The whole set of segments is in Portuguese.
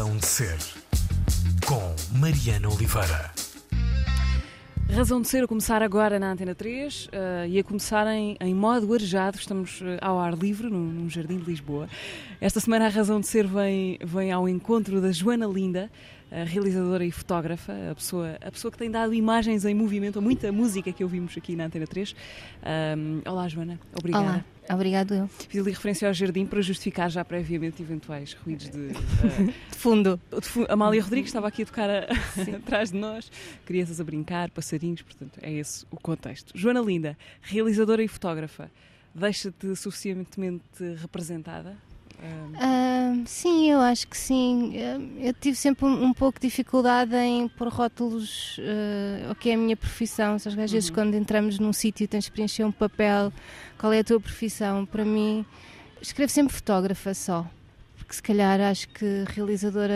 Razão de Ser, com Mariana Oliveira. Razão de ser a começar agora na Antena 3 uh, e a começar em, em modo arejado. Estamos uh, ao ar livre, num, num, jardim de Lisboa. Esta semana a Razão de Ser vem, vem ao encontro da Joana Linda, a realizadora e fotógrafa, a pessoa, a pessoa que tem dado imagens em movimento a muita música que ouvimos aqui na Antena 3. Um, olá, Joana. Obrigada. Olá. Obrigado eu. Fiz ali referência ao jardim para justificar já previamente eventuais ruídos de, uh, de fundo. De Amália Rodrigues estava aqui a tocar a, atrás de nós, crianças a brincar, passarinhos, portanto é esse o contexto. Joana Linda, realizadora e fotógrafa, deixa-te suficientemente representada Uh, sim, eu acho que sim. Eu tive sempre um, um pouco de dificuldade em pôr rótulos uh, o que é a minha profissão. Às vezes, uhum. quando entramos num sítio, tens de preencher um papel. Qual é a tua profissão? Para mim, escrevo sempre fotógrafa só porque se calhar acho que realizadora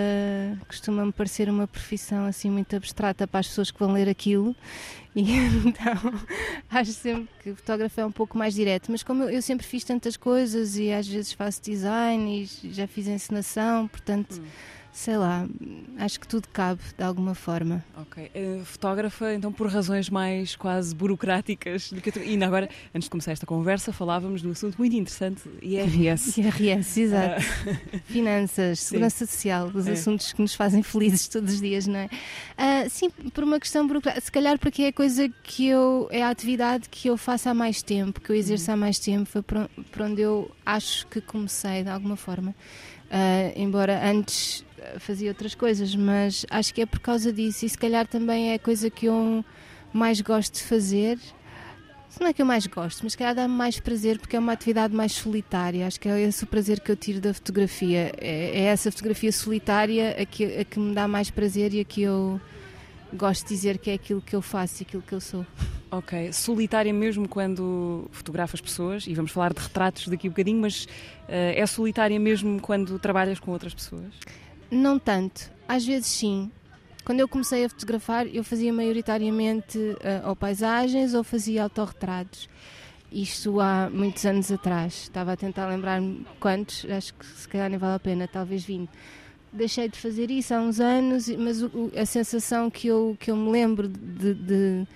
costuma-me parecer uma profissão assim muito abstrata para as pessoas que vão ler aquilo e então acho sempre que fotógrafo é um pouco mais direto, mas como eu, eu, sempre fiz tantas coisas e às vezes faço design e já fiz encenação, portanto hum sei lá, acho que tudo cabe de alguma forma. Ok. Uh, fotógrafa, então, por razões mais quase burocráticas do que tu... E ainda agora, antes de começar esta conversa, falávamos de um assunto muito interessante, IRS. IRS, exato. Uh... Finanças, segurança social, os é. assuntos que nos fazem felizes todos os dias, não é? Uh, sim, por uma questão burocrática. Se calhar porque é a coisa que eu. é a atividade que eu faço há mais tempo, que eu exerço uhum. há mais tempo, foi por, onde eu acho que comecei, de alguma forma. Uh, embora antes fazia outras coisas, mas acho que é por causa disso e se calhar também é a coisa que eu mais gosto de fazer. Não é que eu mais gosto, mas se calhar dá-me mais prazer porque é uma atividade mais solitária. Acho que é esse o prazer que eu tiro da fotografia. É, é essa fotografia solitária a que, a que me dá mais prazer e a que eu gosto de dizer que é aquilo que eu faço e aquilo que eu sou. Ok, solitária mesmo quando fotografas pessoas, e vamos falar de retratos daqui a um bocadinho, mas uh, é solitária mesmo quando trabalhas com outras pessoas? Não tanto. Às vezes sim. Quando eu comecei a fotografar, eu fazia maioritariamente uh, ou paisagens ou fazia autorretratos. Isto há muitos anos atrás. Estava a tentar lembrar-me quantos, acho que se calhar nem vale a pena, talvez 20. Deixei de fazer isso há uns anos, mas o, a sensação que eu, que eu me lembro de, de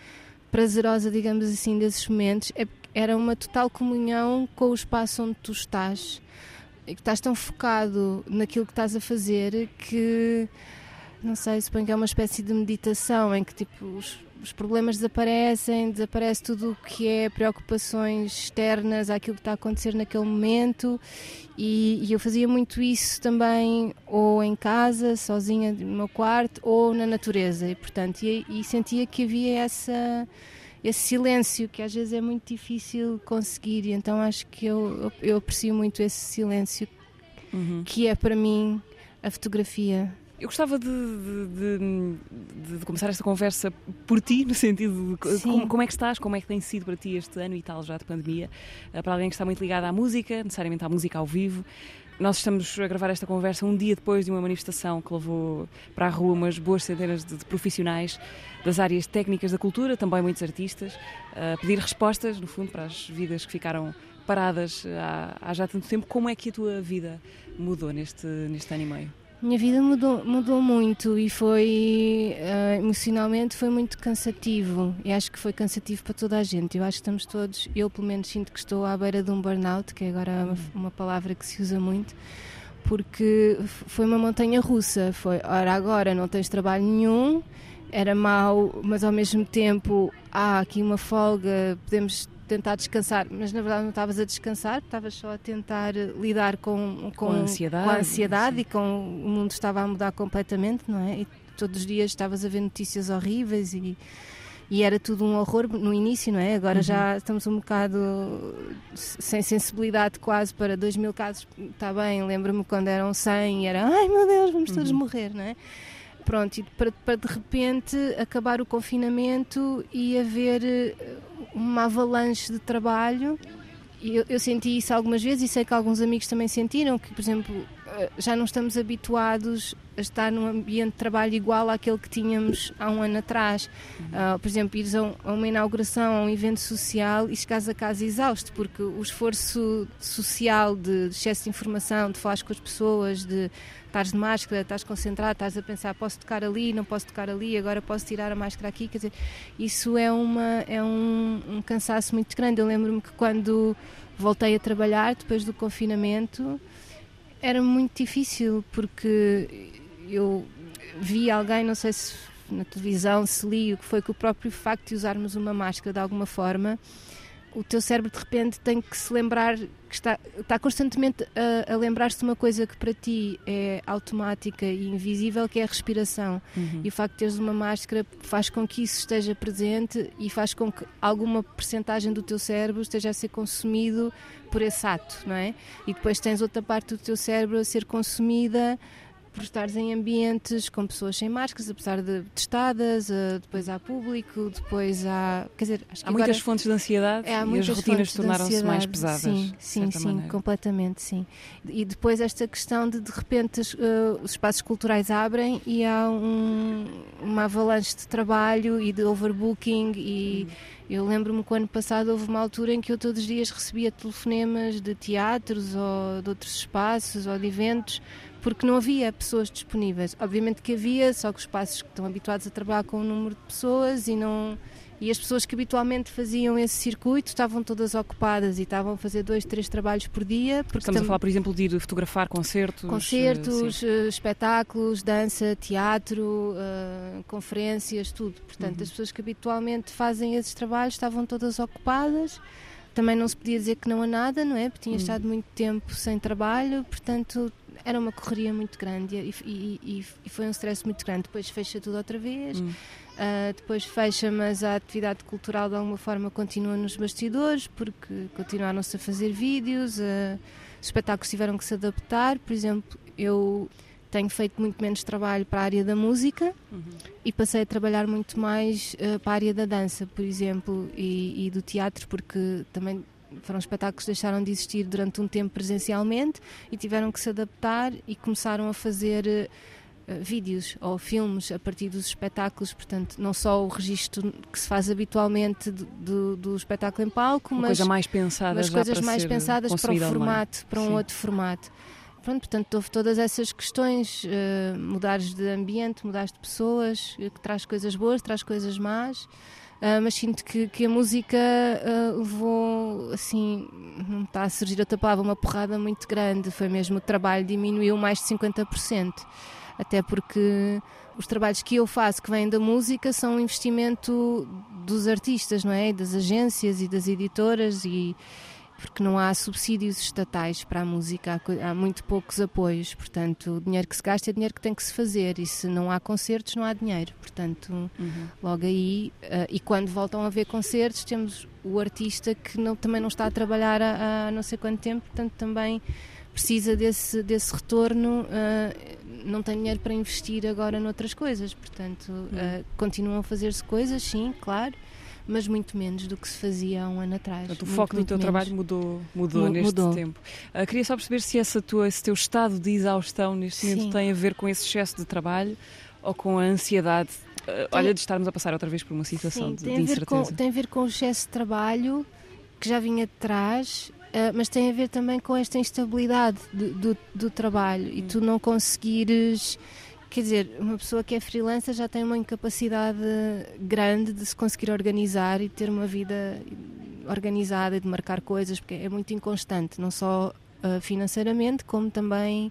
prazerosa, digamos assim, desses momentos é, era uma total comunhão com o espaço onde tu estás estás tão focado naquilo que estás a fazer que não sei, suponho que é uma espécie de meditação em que tipo os, os problemas desaparecem, desaparece tudo o que é preocupações externas àquilo que está a acontecer naquele momento. E, e eu fazia muito isso também ou em casa, sozinha no meu quarto ou na natureza. E portanto e, e sentia que havia essa esse silêncio que às vezes é muito difícil conseguir e então acho que eu, eu aprecio muito esse silêncio uhum. que é para mim a fotografia. Eu gostava de, de, de, de, começar esta conversa por ti, no sentido de como, como, é que estás, como é que tem sido para ti este ano e tal já de pandemia, eh, para alguém que está muito ligado à música, necessariamente à música ao vivo. Nós estamos a gravar esta conversa um dia depois de uma manifestação que levou para a rua umas boas centenas de, de profissionais das áreas técnicas da cultura, também muitos artistas, a pedir respostas, no fundo, para as vidas que ficaram paradas há, há já tanto tempo. Como é que a tua vida mudou neste, neste ano e meio? Minha vida mudou, mudou muito e foi uh, emocionalmente foi muito cansativo. E acho que foi cansativo para toda a gente. Eu acho que estamos todos, eu pelo menos sinto que estou à beira de um burnout, que agora é uma, uma palavra que se usa muito, porque foi uma montanha russa. Foi, ora, agora não tens trabalho nenhum, era mau, mas ao mesmo tempo há aqui uma folga, podemos tentar descansar, mas na verdade não estavas a descansar, estavas só a tentar lidar com, com, com a ansiedade, com a ansiedade e com o mundo estava a mudar completamente, não é? E todos os dias estavas a ver notícias horríveis e, e era tudo um horror no início, não é? Agora uhum. já estamos um bocado sem sensibilidade quase para 2 mil casos, está bem, lembro-me quando eram 100 e era, ai meu Deus, vamos todos uhum. morrer, não é? Pronto, e para, para de repente acabar o confinamento e haver eh, uma avalanche de trabalho. Eu, eu, senti isso algumas vezes e sei que alguns amigos também sentiram, que, por exemplo, já não estamos habituados a estar num ambiente de trabalho igual àquele que tínhamos há um ano atrás. Uh, por exemplo, ires a, uma inauguração, a um evento social e chegares a casa exausto, porque o esforço social de, de excesso de informação, de falar com as pessoas, de estás de máscara, estás concentrado, estás a pensar posso tocar ali, não posso tocar ali, agora posso tirar a máscara aqui, quer dizer, isso é, uma, é um, um cansaço muito grande. Eu lembro-me que quando voltei a trabalhar depois do confinamento era muito difícil porque eu vi alguém, não sei se na televisão se li o que foi que o próprio facto de usarmos uma máscara de alguma forma o teu cérebro de repente tem que se lembrar que está, está constantemente a, a lembrar-se de uma coisa que para ti é automática e invisível, que é a respiração. Uhum. E o facto de teres uma máscara faz com que isso esteja presente e faz com que alguma percentagem do teu cérebro esteja a ser consumido por esse ato, não é? E depois tens outra parte do teu cérebro a ser consumida por estares em ambientes com pessoas sem máscaras, apesar de testadas, uh, depois há público, depois há. Quer dizer, há muitas fontes de ansiedade é, e as rotinas tornaram-se mais pesadas. Sim, sim, sim, maneira. completamente, sim. E depois esta questão de de repente uh, os espaços culturais abrem e há um, uma avalanche de trabalho e de overbooking e. Hum. Eu lembro-me que o ano passado houve uma altura em que eu todos os dias recebia telefonemas de teatros ou de outros espaços ou de eventos porque não havia pessoas disponíveis. Obviamente que havia, só que os espaços que estão habituados a trabalhar com um número de pessoas e não e as pessoas que habitualmente faziam esse circuito estavam todas ocupadas e estavam a fazer dois, três trabalhos por dia. Estamos a falar, por exemplo, de ir fotografar concertos. Concertos, uh, espetáculos, dança, teatro, uh, conferências, tudo. Portanto, uhum. as pessoas que habitualmente fazem esses trabalhos estavam todas ocupadas também não se podia dizer que não há nada, não é? Porque tinha hum. estado muito tempo sem trabalho, portanto era uma correria muito grande e, e, e foi um stress muito grande. Depois fecha tudo outra vez, hum. uh, depois fecha, mas a atividade cultural de alguma forma continua nos bastidores, porque continuaram-se a fazer vídeos, uh, os espetáculos tiveram que se adaptar. Por exemplo, eu tenho feito muito menos trabalho para a área da música uhum. e passei a trabalhar muito mais uh, para a área da dança, por exemplo, e, e, do teatro, porque também foram espetáculos que deixaram de existir durante um tempo presencialmente e tiveram que se adaptar e começaram a fazer uh, vídeos ou filmes a partir dos espetáculos, portanto, não só o registro que se faz habitualmente do, do, do espetáculo em palco, Uma mas, coisa mais pensada mas coisas mais pensadas para o formato, para um Sim. outro formato. Pronto, portanto, houve todas essas questões, uh, mudares de ambiente, mudares de pessoas, que traz coisas boas, traz coisas más, uh, mas sinto que, que a música uh, levou, assim, não está a surgir outra palavra, uma porrada muito grande, foi mesmo o trabalho diminuiu mais de 50%, até porque os trabalhos que eu faço que vêm da música são um investimento dos artistas, não é? Das agências e das editoras e porque não há subsídios estatais para a música, há, muito poucos apoios, portanto, o dinheiro que se gasta é dinheiro que tem que se fazer. E se não há concertos não há dinheiro, portanto, uhum. logo aí, uh, e quando voltam a haver concertos temos o artista que não, também não está a trabalhar há, há, não sei quanto tempo, portanto também precisa desse, desse retorno, uh, não tem dinheiro para investir agora noutras coisas, portanto, uh, continuam a fazer-se coisas, sim, claro, mas muito menos do que se fazia há um ano atrás. Portanto, o foco do teu menos. trabalho mudou, mudou M neste mudou. tempo. Uh, queria só perceber se essa tua, esse teu estado de exaustão neste Sim. momento tem a ver com esse excesso de trabalho ou com a ansiedade uh, tem, olha, de estarmos a passar outra vez por uma situação Sim, de, tem de incerteza. Com, tem a ver com o excesso de trabalho que já vinha de trás, uh, mas tem a ver também com esta instabilidade do, do, do trabalho hum. e tu não conseguires Quer dizer, uma pessoa que é freelancer já tem uma incapacidade grande de se conseguir organizar e ter uma vida organizada e de marcar coisas, porque é muito inconstante, não só uh, financeiramente, como também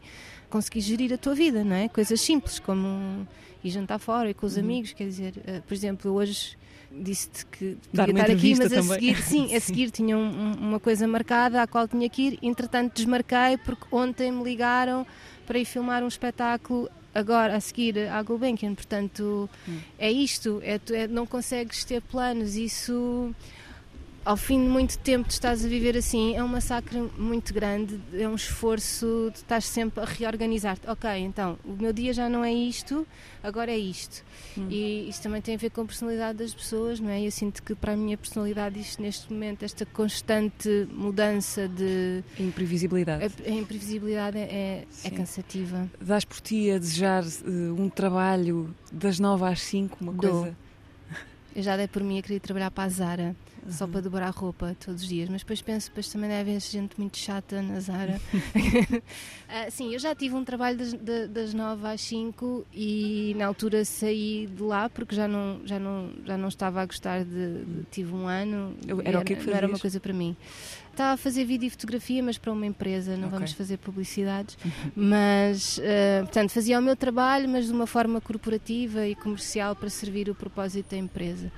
conseguir gerir a tua vida, não é? Coisas simples, como ir jantar fora e com os uhum. amigos, quer dizer, uh, por exemplo, hoje disse-te que podia estar aqui, mas a seguir, sim, a seguir tinha um, uma coisa marcada à qual tinha que ir, entretanto desmarquei porque ontem me ligaram para ir filmar um espetáculo agora a seguir à Gulbenkian, portanto hum. é isto, é, é, não consegues ter planos, isso ao fim de muito tempo tu estás a viver assim, é um massacre muito grande, é um esforço, estás sempre a reorganizar-te. Ok, então, o meu dia já não é isto, agora é isto. Hum. E isto também tem a ver com a personalidade das pessoas, não é? Eu sinto que para a minha personalidade isto neste momento, esta constante mudança de... Imprevisibilidade. A, a imprevisibilidade é, é cansativa. Dás por ti a desejar uh, um trabalho das nove às cinco, uma Dou. coisa... Eu já dei por mim a querer trabalhar para a Zara uhum. só para dobrar roupa todos os dias, mas depois penso, depois também deve haver gente muito chata na Zara. uh, sim, eu já tive um trabalho das, das 9 às 5 e na altura saí de lá porque já não, já não, já não estava a gostar de, de tive um ano. Era, era o que, que Não era uma coisa para mim. Estava a fazer vídeo e fotografia, mas para uma empresa, não okay. vamos fazer publicidades. Uhum. Mas, uh, portanto, fazia o meu trabalho, mas de uma forma corporativa e comercial para servir o propósito da empresa.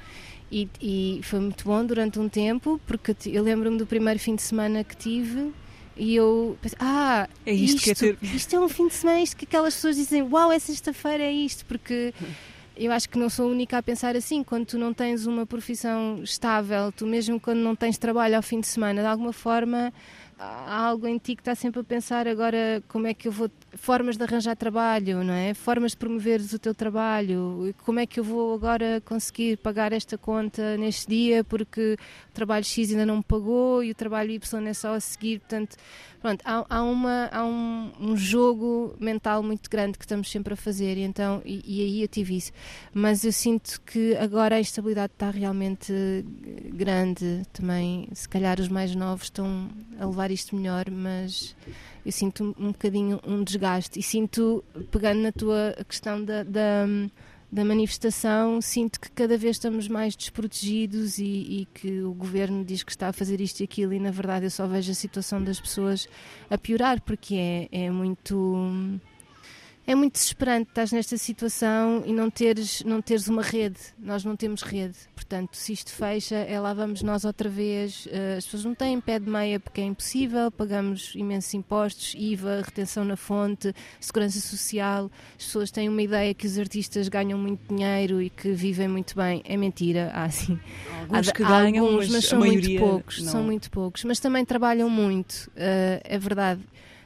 E, e foi muito bom durante um tempo, porque eu lembro-me do primeiro fim de semana que tive e eu pensei, ah, é isto, isto, que é ter... isto é um fim de semana, isto que aquelas pessoas dizem, uau, é sexta-feira, é isto, porque eu acho que não sou a única a pensar assim, quando tu não tens uma profissão estável, tu mesmo quando não tens trabalho ao fim de semana, de alguma forma há algo em ti que está sempre a pensar agora como é que eu vou formas de arranjar trabalho, não é? Formas de promover o teu trabalho, como é que eu vou agora conseguir pagar esta conta neste dia? Porque o trabalho X ainda não me pagou e o trabalho Y é só a seguir, portanto, pronto, há, há, uma, há um, um, jogo mental muito grande que estamos sempre a fazer e então, e, e, aí eu tive isso, mas eu sinto que agora a instabilidade está realmente grande. Também, se calhar os mais novos estão a levar isto melhor, mas eu sinto um, bocadinho um desgaste e sinto, pegando na tua questão da, da, da manifestação, sinto que cada vez estamos mais desprotegidos e, e, que o governo diz que está a fazer isto e aquilo e na verdade eu só vejo a situação das pessoas a piorar porque é, é muito é muito desesperante estás nesta situação e não teres, não teres uma rede. Nós não temos rede. Portanto, se isto fecha, é lá vamos nós outra vez. Uh, as pessoas não têm pé de meia porque é impossível, pagamos imensos impostos, IVA, retenção na fonte, segurança social. As pessoas têm uma ideia que os artistas ganham muito dinheiro e que vivem muito bem. É mentira. Há sim. Alguns há, que ganham, alguns, mas, mas são muito poucos. Não. São muito poucos. Mas também trabalham muito. Uh, é verdade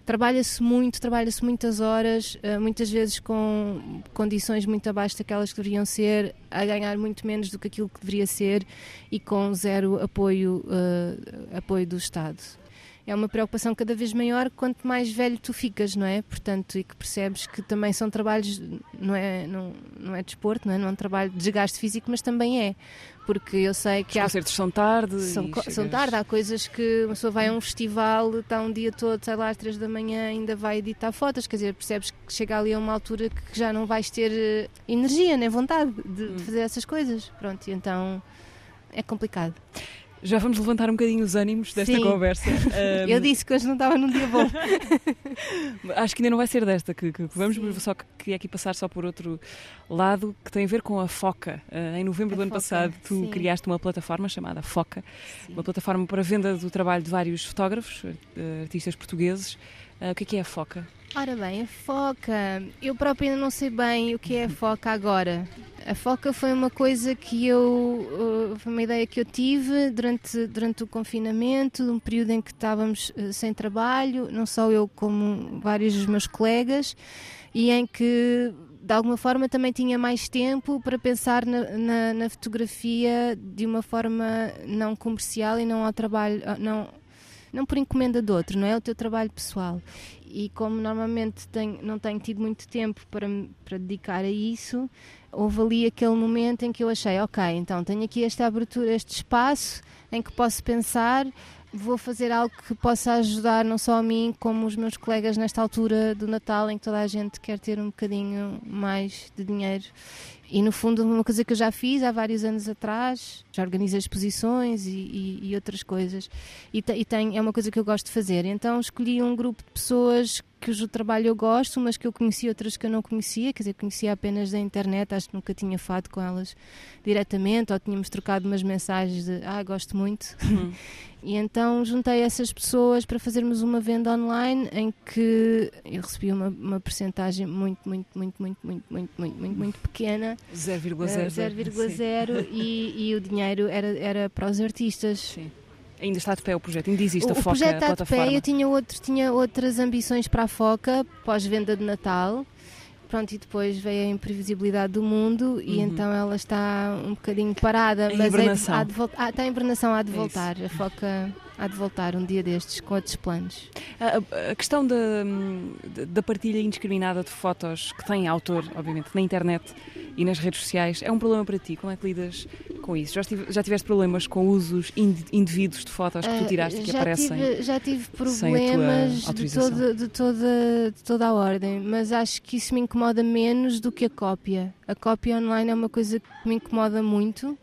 trabalha-se muito, trabalha-se muitas horas, uh, muitas vezes com condições muito abaixo daquelas que deveriam ser, a ganhar muito menos do que aquilo que deveria ser e com zero apoio, uh, apoio do Estado é uma preocupação cada vez maior quanto mais velho tu ficas, não é? Portanto, e que percebes que também são trabalhos, não é, não, não é desporto, não é? Não é um trabalho de desgaste físico, mas também é. Porque eu sei que Os há. concertos são tarde. São, chegas... são tarde, há coisas que uma pessoa vai a um festival, está um dia todo, sei lá, às três da manhã, ainda vai editar fotos, quer dizer, percebes que chega ali a uma altura que já não vais ter eh, energia nem vontade de, hum. de fazer essas coisas. Pronto, e então é complicado. Já vamos levantar um bocadinho os ânimos desta Sim. conversa. Um... Eu disse que hoje não estava num dia bom. Acho que ainda não vai ser desta que, que vamos, Sim. só que queria aqui passar só por outro lado que tem a ver com a Foca. Uh, em novembro a do ano passado, tu Sim. criaste uma plataforma chamada Foca, uma plataforma para venda do trabalho de vários fotógrafos, uh, artistas portugueses. Uh, o que é, que é a Foca? Ora bem, a foca, eu própria ainda não sei bem o que é a foca agora. A foca foi uma coisa que eu, uh, foi uma ideia que eu tive durante, durante o confinamento, um período em que estávamos uh, sem trabalho, não só eu como vários dos meus colegas, e em que de alguma forma também tinha mais tempo para pensar na, na, na fotografia de uma forma não comercial e não ao trabalho, não não por encomenda de outro, não é o teu trabalho pessoal. E como normalmente tenho, não tenho tido muito tempo para, para dedicar a isso, houve ali aquele momento em que eu achei, ok, então tenho aqui esta abertura, este espaço em que posso pensar, vou fazer algo que possa ajudar não só a mim, como os meus colegas nesta altura do Natal, em que toda a gente quer ter um bocadinho mais de dinheiro. E no fundo, uma coisa que eu já fiz há vários anos atrás, já organizei exposições e, e, e outras coisas, e, e tem, é uma coisa que eu gosto de fazer. Então escolhi um grupo de pessoas cujo trabalho eu gosto, umas que eu conhecia, outras que eu não conhecia, quer dizer, conhecia apenas da internet, acho que nunca tinha falado com elas diretamente, ou tínhamos trocado umas mensagens de ah, gosto muito. Uhum. E então juntei essas pessoas para fazermos uma venda online em que eu recebi uma, uma percentagem muito, muito, muito, muito, muito, muito, muito, muito, muito pequena. 0,0. 0,0 e, e o dinheiro era, era para os artistas. Sim. Ainda está de pé o projeto, ainda existe o, a Foca O projeto está de pé, eu tinha, outros, tinha outras ambições para a Foca, pós-venda de Natal. Pronto, e depois veio a imprevisibilidade do mundo e uhum. então ela está um bocadinho parada. Em mas hibernação. É de, de ah, está em hibernação, há de é voltar. A Foca há de voltar um dia destes com outros planos. A, a questão da, da partilha indiscriminada de fotos que têm autor, obviamente, na internet e nas redes sociais é um problema para ti? Como é que lidas com isso? Já, já tiveste problemas com usos indevidos de fotos que tu ah, tiraste que aparecem? Tive, já tive problemas de de, toda, de toda a ordem, mas acho que isso me incomoda menos do que a cópia. A cópia online é uma coisa que me incomoda muito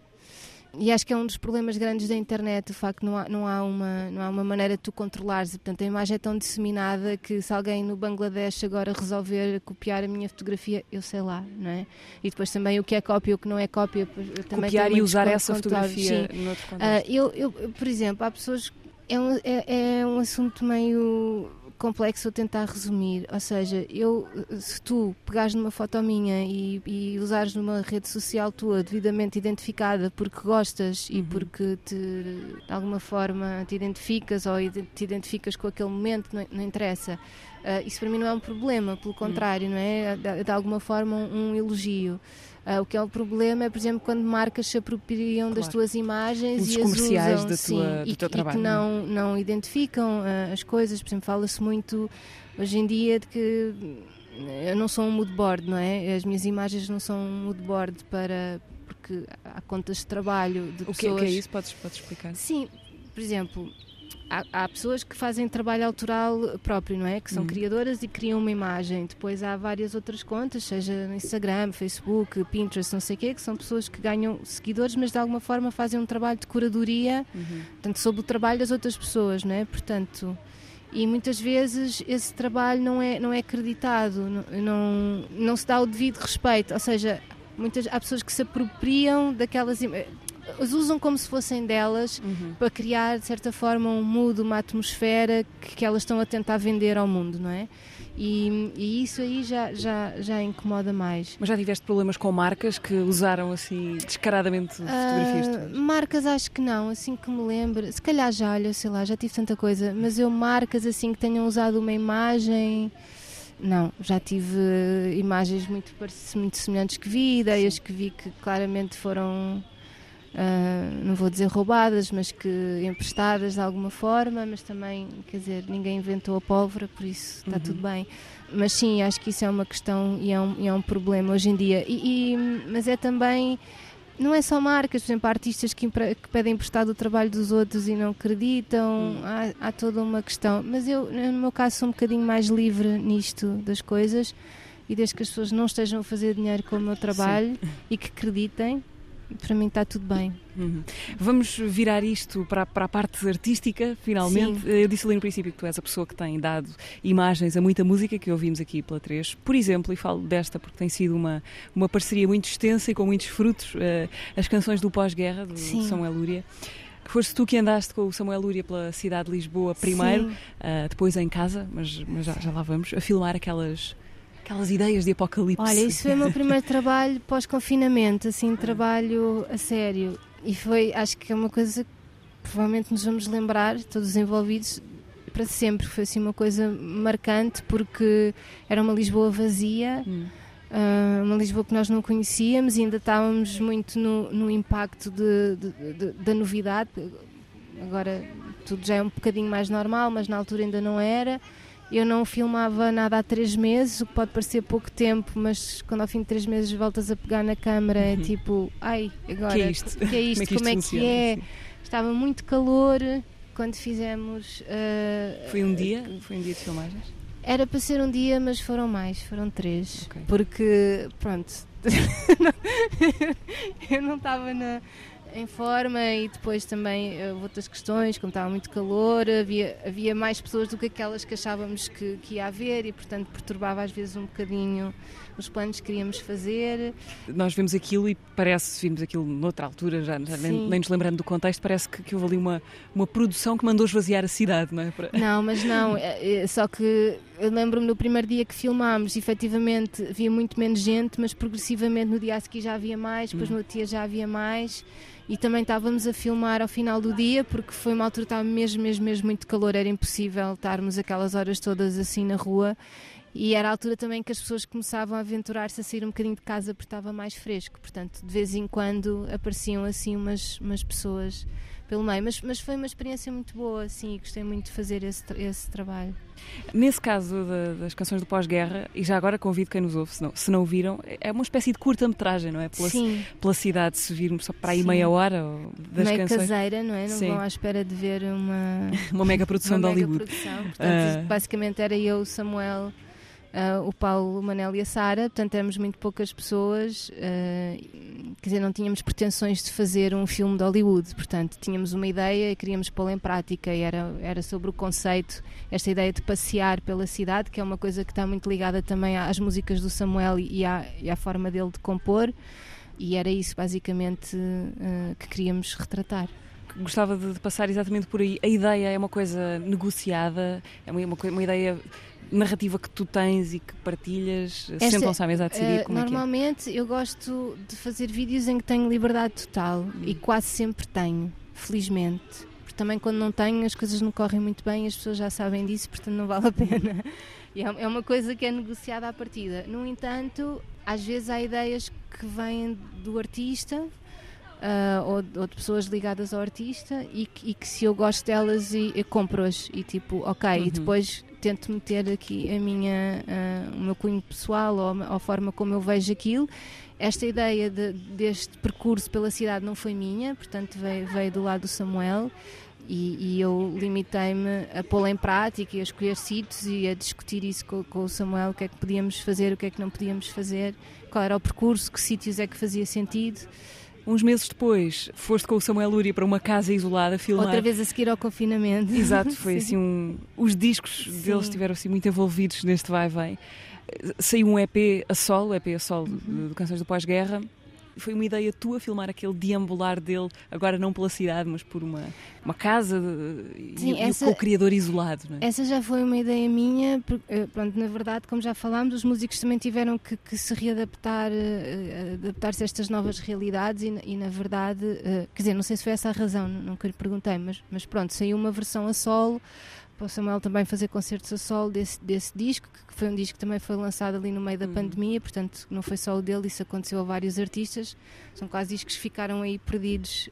e acho que é um dos problemas grandes da internet, o facto de não há, não há, uma, não há uma maneira de tu controlares. Portanto, a imagem é tão disseminada que se alguém no Bangladesh agora resolver copiar a minha fotografia, eu sei lá, não é? E depois também o que é cópia e o que não é cópia. Também copiar e usar essa fotografia Sim. noutro contexto. Uh, eu, eu, por exemplo, há pessoas... É um, é, é um assunto meio complexo tentar resumir. Ou seja, eu, se tu pegares numa foto minha e, e usares numa rede social tua devidamente identificada porque gostas uhum. e porque te, de alguma forma te identificas ou te identificas com aquele momento, não, não interessa. Uh, isso para mim não é um problema, pelo uhum. contrário, uhum. não é? De, de alguma forma um elogio. Uh, o que é o problema é, por exemplo, quando marcas se apropriam claro. das tuas imagens Os e as usam sim, tua, e, teu e trabalho, que não, não identificam uh, as coisas. Por exemplo, fala-se muito hoje em dia de que eu não sou um moodboard, não é? As minhas imagens não são um moodboard para porque há contas de trabalho de o pessoas. O que, é isso? Podes, podes explicar? Sim, por exemplo, há, há, pessoas que fazem trabalho autoral próprio, não é? Que são uhum. criadoras e criam uma imagem. Depois há várias outras contas, seja no Instagram, Facebook, Pinterest, não sei o quê, que são pessoas que ganham seguidores, mas de alguma forma fazem um trabalho de curadoria, uhum. portanto, sobre o trabalho das outras pessoas, não é? Portanto, e muitas vezes esse trabalho não é, não é acreditado, não, não, não se dá o devido respeito, ou seja, muitas, há pessoas que se apropriam daquelas as usam como se fossem delas uhum. para criar, de certa forma, um mood, uma atmosfera que, que, elas estão a tentar vender ao mundo, não é? E, e, isso aí já, já, já incomoda mais. Mas já tiveste problemas com marcas que usaram assim descaradamente fotografias? Uh, marcas acho que não, assim que me lembro. Se calhar já, olha, sei lá, já tive tanta coisa, mas eu marcas assim que tenham usado uma imagem. Não, já tive imagens muito, muito semelhantes que vi, ideias Sim. que vi que claramente foram Uh, não vou dizer roubadas, mas que emprestadas de alguma forma, mas também, quer dizer, ninguém inventou a pólvora, por isso está uhum. tudo bem. Mas sim, acho que isso é uma questão e é um, e é um problema hoje em dia. E, e, mas é também, não é só marcas, por exemplo, há artistas que, que pedem emprestado o trabalho dos outros e não acreditam, uhum. há, há toda uma questão. Mas eu, no meu caso, sou um bocadinho mais livre nisto das coisas e desde que as pessoas não estejam a fazer dinheiro com o meu trabalho Sim. e que acreditem, para mim está tudo bem. Uhum. Vamos virar isto para, para a parte artística, finalmente. Sim. Eu disse ali no princípio que tu és a pessoa que tem dado imagens a muita música que ouvimos aqui pela 3. Por exemplo, e falo desta porque tem sido uma, uma parceria muito extensa e com muitos frutos, uh, as canções do pós-guerra, do Sim. Samuel Lúria. Foste tu que andaste com o Samuel Lúria pela cidade de Lisboa primeiro, uh, depois em casa, mas, mas já, já lá vamos, a filmar aquelas Aquelas ideias de apocalipse. Olha, isso foi o meu primeiro trabalho pós-confinamento, assim, trabalho a sério. E foi, acho que é uma coisa que provavelmente nos vamos lembrar, todos os envolvidos, para sempre. Foi assim uma coisa marcante, porque era uma Lisboa vazia. Hum. Uh, uma Lisboa que nós não conhecíamos e ainda estávamos muito no, no impacto de, de, de, da novidade. Agora tudo já é um bocadinho mais normal, mas na altura ainda não era. Eu não filmava nada há três meses, o que pode parecer pouco tempo, mas quando ao fim de três meses voltas a pegar na câmara é uhum. tipo, ai, agora, que é isto? Que é isto? Como é que, Como é, que é? Estava muito calor quando fizemos. Uh, foi um dia? Foi um dia de filmagens? Era para ser um dia, mas foram mais, foram três. Okay. Porque, pronto, eu não estava na em forma e depois também uh, outras questões, como estava muito calor, havia, havia mais pessoas do que aquelas que achávamos que, que ia haver e, portanto, perturbava às vezes um bocadinho os planos que queríamos fazer. Nós vimos aquilo e parece, vimos aquilo noutra altura, já, já nem, nem, nos lembrando do contexto, parece que, que houve ali uma, uma produção que mandou esvaziar a cidade, não é? Para... Não, mas não, é, é, só que eu lembro-me no primeiro dia que filmámos, efetivamente havia muito menos gente, mas progressivamente no dia a seguir já havia mais, depois hum. no outro dia já havia mais e também estávamos a filmar ao final do dia porque foi uma altura que estava mesmo, mesmo, mesmo muito calor, era impossível estarmos aquelas horas todas assim na rua e era a altura também que as pessoas começavam a aventurar-se a sair um bocadinho de casa porque estava mais fresco, portanto de vez em quando apareciam assim umas, umas pessoas pelo meio, mas, mas foi uma experiência muito boa, sim, gostei muito de fazer esse, esse trabalho. Nesse caso de, das canções do pós-guerra, e já agora convido quem nos ouve, se não, se não viram, é uma espécie de curta-metragem, não é? Pela, sim. pela cidade, se virmos só para aí sim. meia hora das Meio canções. caseira, não é? Não sim. vão à espera de ver uma... uma mega produção uma de Hollywood. Mega produção. Portanto, uh... basicamente era eu, Samuel uh, o Paulo, o Manel e a Sara, portanto éramos muito poucas pessoas, uh, quer dizer, não tínhamos pretensões de fazer um filme de Hollywood, portanto tínhamos uma ideia e queríamos pô-la em prática e era, era sobre o conceito, esta ideia de passear pela cidade, que é uma coisa que está muito ligada também às músicas do Samuel e à, e à forma dele de compor, e era isso basicamente uh, que queríamos retratar gostava de, passar exatamente por aí. A ideia é uma coisa negociada, é uma, uma, uma ideia narrativa que tu tens e que partilhas? Sentam-se à mesa a decidir uh, como Normalmente é que é? eu gosto de fazer vídeos em que tenho liberdade total hum. e quase sempre tenho, felizmente. Porque também quando não tenho as coisas não correm muito bem, as pessoas já sabem disso, portanto não vale a pena. E é, é uma coisa que é negociada à partida. No entanto, às vezes há ideias que vêm do artista Uh, ou, ou, de pessoas ligadas ao artista e que, e que se eu gosto delas e, eu compro-as e tipo, ok, uhum. e depois tento meter aqui a minha, uh, o meu cunho pessoal ou a, forma como eu vejo aquilo. Esta ideia de, deste percurso pela cidade não foi minha, portanto veio, veio do lado do Samuel. E, e eu limitei-me a pô-la em prática e a escolher sítios e a discutir isso com, com, o Samuel, o que é que podíamos fazer, o que é que não podíamos fazer, qual era o percurso, que sítios é que fazia sentido. Uns meses depois, foste com o Samuel Lúria para uma casa isolada filmar. Outra vez a seguir ao confinamento. Exato, foi assim um. Os discos Sim. deles estiveram assim muito envolvidos neste vai-vem. Saiu um EP a solo, EP a solo uhum. de Canções do Pós-Guerra, foi uma ideia tua filmar aquele deambular dele, agora não pela cidade, mas por uma, uma casa de, Sim, e, essa, com o criador isolado. É? Essa já foi uma ideia minha, porque, eh, pronto, na verdade, como já falámos, os músicos também tiveram que, que se readaptar, uh, adaptar-se a estas novas realidades e, e na verdade, quer dizer, não sei se foi essa a razão, nunca lhe perguntei, mas, mas pronto, saiu uma versão a solo para o Samuel também fazer concertos a solo desse, desse disco, que foi um disco que também foi lançado ali no meio da uhum. pandemia, portanto não foi só o dele, isso aconteceu a vários artistas. São quase discos que ficaram aí perdidos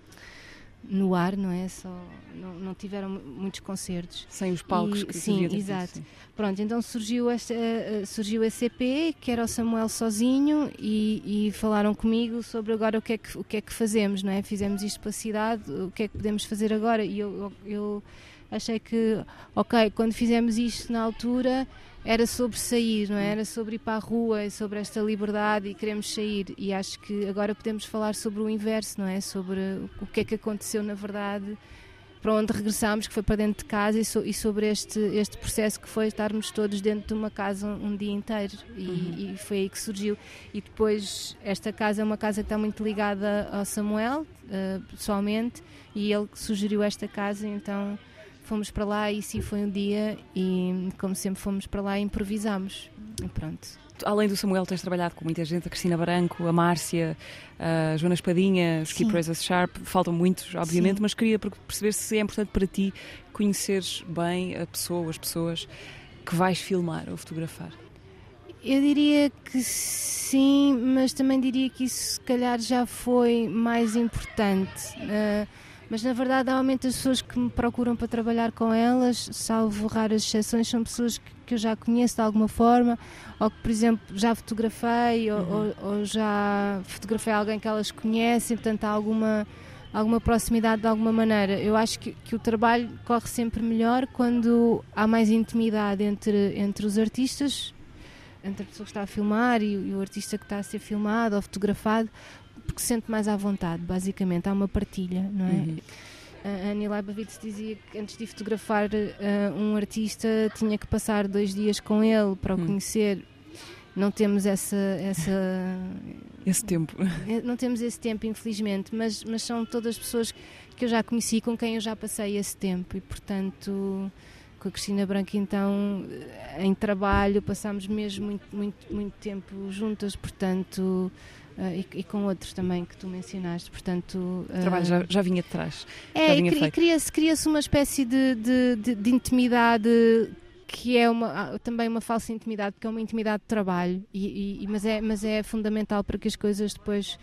no ar, não é? Só, não, não tiveram muitos concertos. Sem os palcos e, que Sim, exato. Sim. Pronto, então surgiu, esta, uh, surgiu esse EP, que era o Samuel sozinho, e, e, falaram comigo sobre agora o que, é que, o que é que fazemos, não é? Fizemos isto para a cidade, o que é que podemos fazer agora? E eu, eu achei que, ok, quando fizemos isto na altura era sobre sair, não é? Era sobre ir para a rua, e sobre esta liberdade e queremos sair. E acho que agora podemos falar sobre o inverso, não é? Sobre o que é que aconteceu na verdade, para onde regressámos, que foi para dentro de casa, e, e sobre este, este processo que foi estarmos todos dentro de uma casa um, um dia inteiro. E, uhum. e, foi aí que surgiu. E depois, esta casa é uma casa que está muito ligada ao Samuel, uh, pessoalmente, e ele sugeriu esta casa, então fomos para lá e sim foi um dia e como sempre fomos para lá e improvisámos e pronto. Além do Samuel tens trabalhado com muita gente, a Cristina Branco, a Márcia, a Joana Espadinha, os Keep Razors Sharp, faltam muitos obviamente, sim. mas queria perceber se é importante para ti conheceres bem a pessoa, as pessoas que vais filmar ou fotografar. Eu diria que sim, mas também diria que isso se calhar já foi mais importante. Uh, mas na verdade, normalmente as pessoas que me procuram para trabalhar com elas, salvo raras exceções, são pessoas que, que eu já conheço de alguma forma, ou que, por exemplo, já fotografei, ou, uhum. ou, ou já fotografei alguém que elas conhecem, portanto há alguma alguma proximidade de alguma maneira. Eu acho que, que, o trabalho corre sempre melhor quando há mais intimidade entre, entre os artistas, entre a pessoa que está a filmar e, e, o artista que está a ser filmado ou fotografado, porque se sente mais à vontade, basicamente. Há uma partilha, não é? Uhum. A Annie Leibovitz dizia que antes de fotografar uh, um artista tinha que passar dois dias com ele para o hum. conhecer. Não temos essa, essa esse tempo. É, não temos esse tempo, infelizmente, mas, mas são todas pessoas que eu já conheci, com quem eu já passei esse tempo e, portanto, com a Cristina Branca, então, em trabalho, passámos mesmo muito, muito, muito tempo juntas, portanto. Uh, e, e, com outros também que tu mencionaste, portanto... O trabalho já, já vinha de trás. É, cria-se cria uma espécie de, de, de, de, intimidade que é uma, também uma falsa intimidade, porque é uma intimidade de trabalho, e, e, mas, é, mas é fundamental para que as coisas depois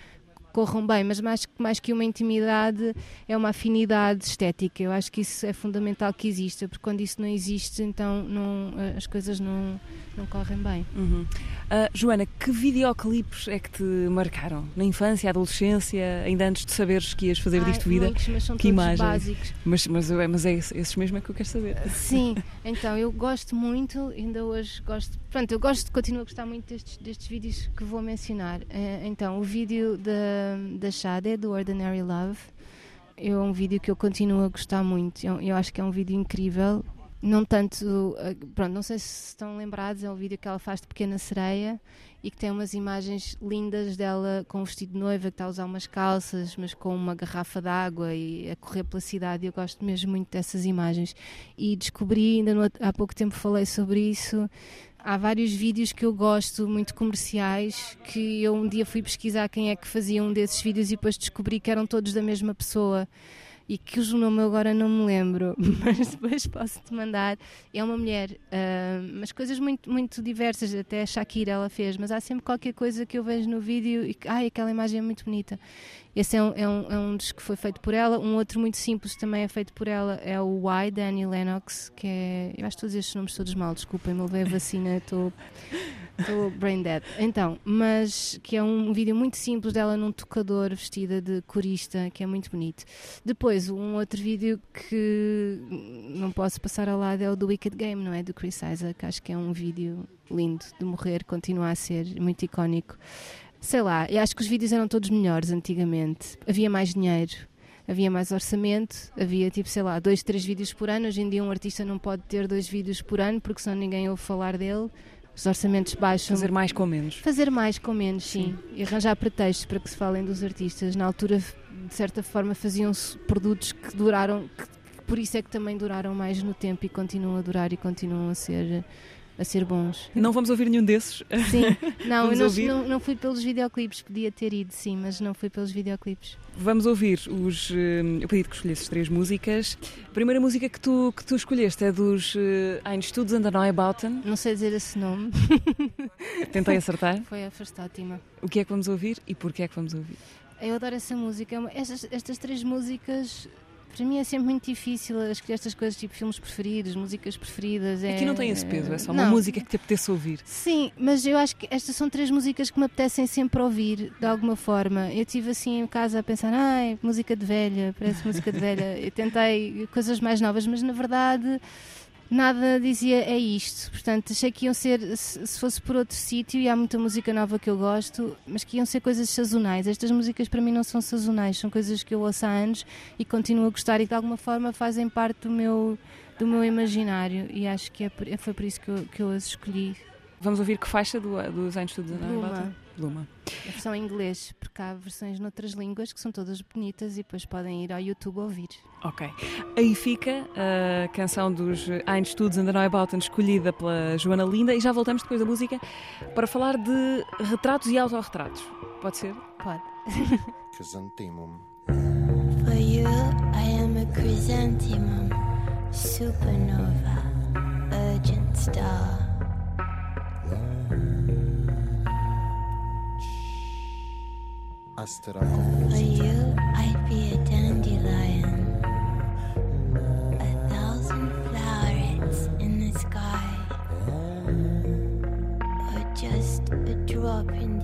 corram bem, mas mais, mais que uma intimidade é uma afinidade estética. Eu acho que isso é fundamental que exista, porque quando isso não existe, então não, as coisas não, não correm bem. Uhum. Uh, Joana, que videoclipes é que te marcaram? Na infância, adolescência, ainda antes de saberes que ias fazer Ai, disto vida? Muitos, mas são que imagem? básicos. Mas, mas, mas é esses mesmo é que eu quero saber. Sim, então eu gosto muito, ainda hoje gosto. Pronto, eu gosto, continuo a gostar muito destes, destes vídeos que vou mencionar. Uh, então, o vídeo da, da Shade, do Ordinary Love. É um vídeo que eu continuo a gostar muito. Eu, eu acho que é um vídeo incrível não tanto, eh, pronto, não sei se estão lembrados, é um vídeo que ela faz de Pequena Sereia e que tem umas imagens lindas dela com um vestido de noiva, que está a usar umas calças, mas com uma garrafa de água e a correr pela cidade. Eu gosto mesmo muito dessas imagens. E descobri, ainda no, há pouco tempo falei sobre isso, há vários vídeos que eu gosto, muito comerciais, que eu um dia fui pesquisar quem é que fazia um desses vídeos e depois descobri que eram todos da mesma pessoa e que o nome agora não me lembro, mas depois posso te mandar. É uma mulher, uh, mas coisas muito, muito diversas, até a Shakira ela fez, mas há sempre qualquer coisa que eu vejo no vídeo e que, ai, aquela imagem é muito bonita. Esse é um, é, um, é um dos que foi feito por ela. Um outro muito simples também é feito por ela é o Why, da Annie Lennox, que é. Eu acho todos estes nomes todos mal, desculpem-me, levei a vacina, estou. Estou brain dead. Então, mas que é um vídeo muito simples dela num tocador vestida de corista, que é muito bonito. Depois, um outro vídeo que não posso passar ao lado é o do Wicked Game, não é? Do Chris Isaac. Acho que é um vídeo lindo de morrer, continua a ser muito icónico. Sei lá, eu acho que os vídeos eram todos melhores antigamente. Havia mais dinheiro, havia mais orçamento, havia tipo, sei lá, dois, três vídeos por ano. Hoje em dia um artista não pode ter dois vídeos por ano porque senão ninguém ouve falar dele. Os orçamentos baixam. Fazer mais com menos. Fazer mais com menos, sim. sim. E arranjar pretextos para que se falem dos artistas. Na altura, de certa forma, faziam-se produtos que duraram, que, por isso é que também duraram mais no tempo e continuam a durar e continuam a ser a ser bons. Não vamos ouvir nenhum desses? Sim, não, eu não, não, não, fui pelos videoclipes, podia ter ido sim, mas não fui pelos videoclipes. Vamos ouvir os. Eh, eu pedi que escolhesses três músicas. A primeira música que tu, que tu escolheste é dos uh, Ein Studs and Neubauten. Não sei dizer esse nome. Tentei acertar. Foi a ótima. O que é que vamos ouvir e porquê é que vamos ouvir? Eu adoro essa música. Estas, estas três músicas para mim é sempre muito difícil escolher estas coisas, tipo filmes preferidos, músicas preferidas. É... Aqui não tem esse peso, é só uma não. música que te apetece ouvir. Sim, mas eu acho que estas são três músicas que me apetecem sempre ouvir, de alguma forma. Eu estive assim em casa a pensar, ai, música de velha, parece música de velha. Eu tentei coisas mais novas, mas na verdade nada dizia é isto. Portanto, achei que iam ser, se fosse por outro sítio, e há muita música nova que eu gosto, mas que iam ser coisas sazonais. Estas músicas para mim não são sazonais, são coisas que eu ouço há anos e continuo a gostar e de alguma forma fazem parte do meu, do meu imaginário. E acho que é por, é, foi por isso que eu, que eu as escolhi. Vamos ouvir que faixa do, dos anos do 19? Pluma. A versão em inglês, porque há versões noutras línguas que são todas bonitas e depois podem ir ao YouTube ouvir. Ok. Aí fica a canção dos Ein Studs and the Neubauten, escolhida pela Joana Linda, e já voltamos depois da música para falar de retratos e autorretratos. Pode ser? Pode. Chrysanthemum. For you, I am a chrysanthemum, supernova, urgent star. For you, I'd be a dandelion. A thousand flowers in the sky. Or just a drop in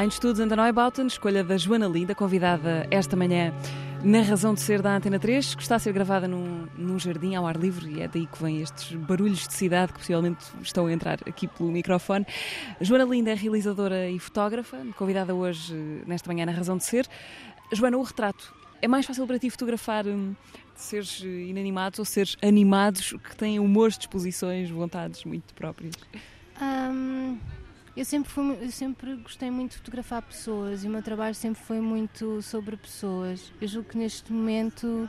Em estudos Anda Neubauten, escolha da Joana Linda, convidada esta manhã na Razão de Ser da Antena 3, que está a ser gravada num, num jardim ao ar livre e é daí que vêm estes barulhos de cidade que possivelmente estão a entrar aqui pelo microfone. Joana Linda é realizadora e fotógrafa, convidada hoje nesta manhã na Razão de Ser. Joana, o retrato. É mais fácil para ti fotografar hum, seres inanimados ou seres animados que têm humores, disposições, vontades muito próprias? Hum, eu, sempre fui, eu sempre gostei muito de fotografar pessoas e o meu trabalho sempre foi muito sobre pessoas. Eu julgo que neste momento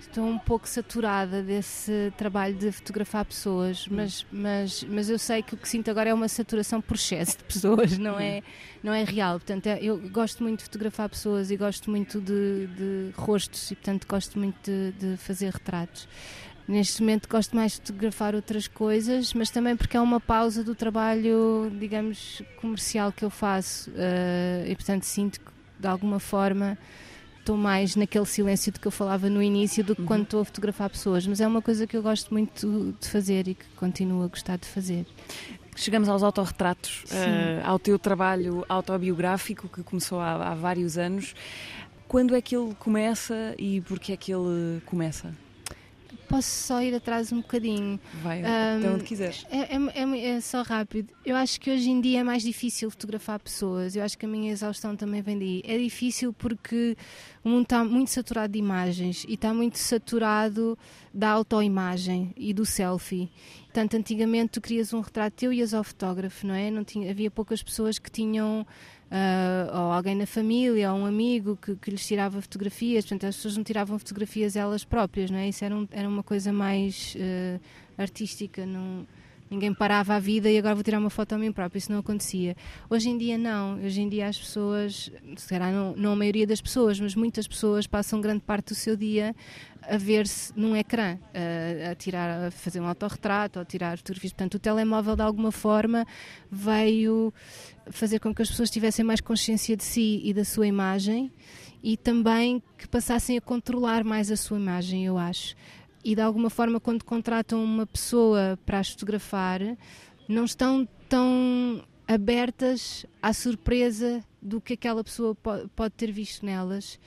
estou um pouco saturada desse trabalho de fotografar pessoas, mas, mas, mas eu sei que o que sinto agora é uma saturação por excesso de pessoas, não é, não é real. Portanto, é- eu gosto muito de fotografar pessoas e gosto muito de, de rostos e, portanto, gosto muito de, de fazer retratos. Neste momento gosto mais de fotografar outras coisas, mas também porque é uma pausa do trabalho, digamos, comercial que eu faço eh, e, portanto, sinto que de alguma forma estou mais naquele silêncio de que eu falava no início do que quando estou a fotografar pessoas, mas é uma coisa que eu gosto muito de fazer e que continuo a gostar de fazer. Chegamos aos autorretratos, eh, ao teu trabalho autobiográfico que começou há, há vários anos. Quando é que ele começa e porquê é que ele começa? Posso só ir atrás um bocadinho. Vai Ahm, até onde quiseres. É, é- é- é só rápido. Eu acho que hoje em dia é mais difícil fotografar pessoas. Eu acho que a minha exaustão também vem daí. É difícil porque o mundo está muito saturado de imagens e está muito saturado da autoimagem e do selfie. Portanto, antigamente tu querias um retrato teu e ias ao fotógrafo, não é? Não tinha, havia poucas pessoas que tinham ah, ou alguém na família, ou um amigo que, que lhes tirava fotografias, portanto as pessoas não tiravam fotografias elas próprias, não é? Isso era, um- era uma coisa mais ah, artística, não, ninguém parava a vida e agora vou tirar uma foto a mim próprio. Isso não acontecia. Hoje em dia, não. Hoje em dia, as pessoas, se calhar não, não a maioria das pessoas, mas muitas pessoas passam grande parte do seu dia a ver-se num ecrã, a, a, tirar, a fazer um autorretrato, ou a tirar fotografias. Portanto, o telemóvel, de alguma forma, veio fazer com que as pessoas tivessem mais consciência de si e da sua imagem e também que passassem a controlar mais a sua imagem, eu acho. E de alguma forma, quando contratam uma pessoa para as fotografar, não estão tão abertas à surpresa do que aquela pessoa pode ter visto nelas,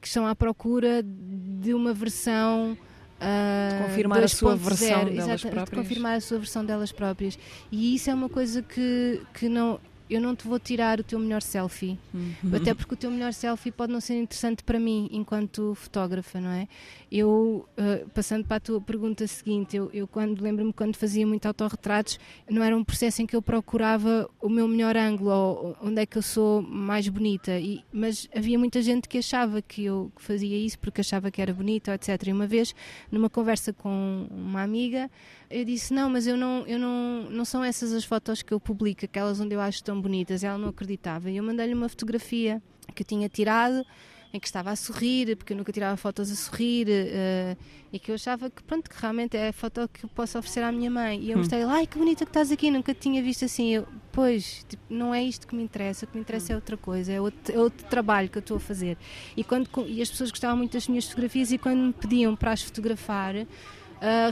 que estão à procura de uma versão. Uh, de confirmar a sua versão 0, delas próprias. De confirmar a sua versão delas próprias. E isso é uma coisa que, que não, eu não te vou tirar o teu melhor selfie. Uhum. Até porque o teu melhor selfie pode não ser interessante para mim enquanto fotógrafa, não é? Eu, uh, passando para a tua pergunta seguinte, eu, eu quando lembro-me quando fazia muito autorretratos, não era um processo em que eu procurava o meu melhor ângulo ou onde é que eu sou mais bonita. E, mas havia muita gente que achava que eu fazia isso porque achava que era bonita, etc. E uma vez, numa conversa com uma amiga, eu disse: Não, mas eu não, eu não, não são essas as fotos que eu publico, aquelas onde eu acho tão bonitas. Ela não acreditava. E eu mandei-lhe uma fotografia que eu tinha tirado em que estava a sorrir, porque eu nunca tirava fotos a sorrir, uh, e que eu achava que, pronto, que realmente é a foto que eu posso oferecer à minha mãe. E eu hum. mostrei ai que bonita que estás aqui, nunca te tinha visto assim. Eu, pois, tipo, não é isto que me interessa, o que me interessa é outra coisa, é outro, é outro trabalho que eu estou a fazer. E, quando, e as pessoas gostavam muito das minhas fotografias e quando me pediam para as fotografar, uh,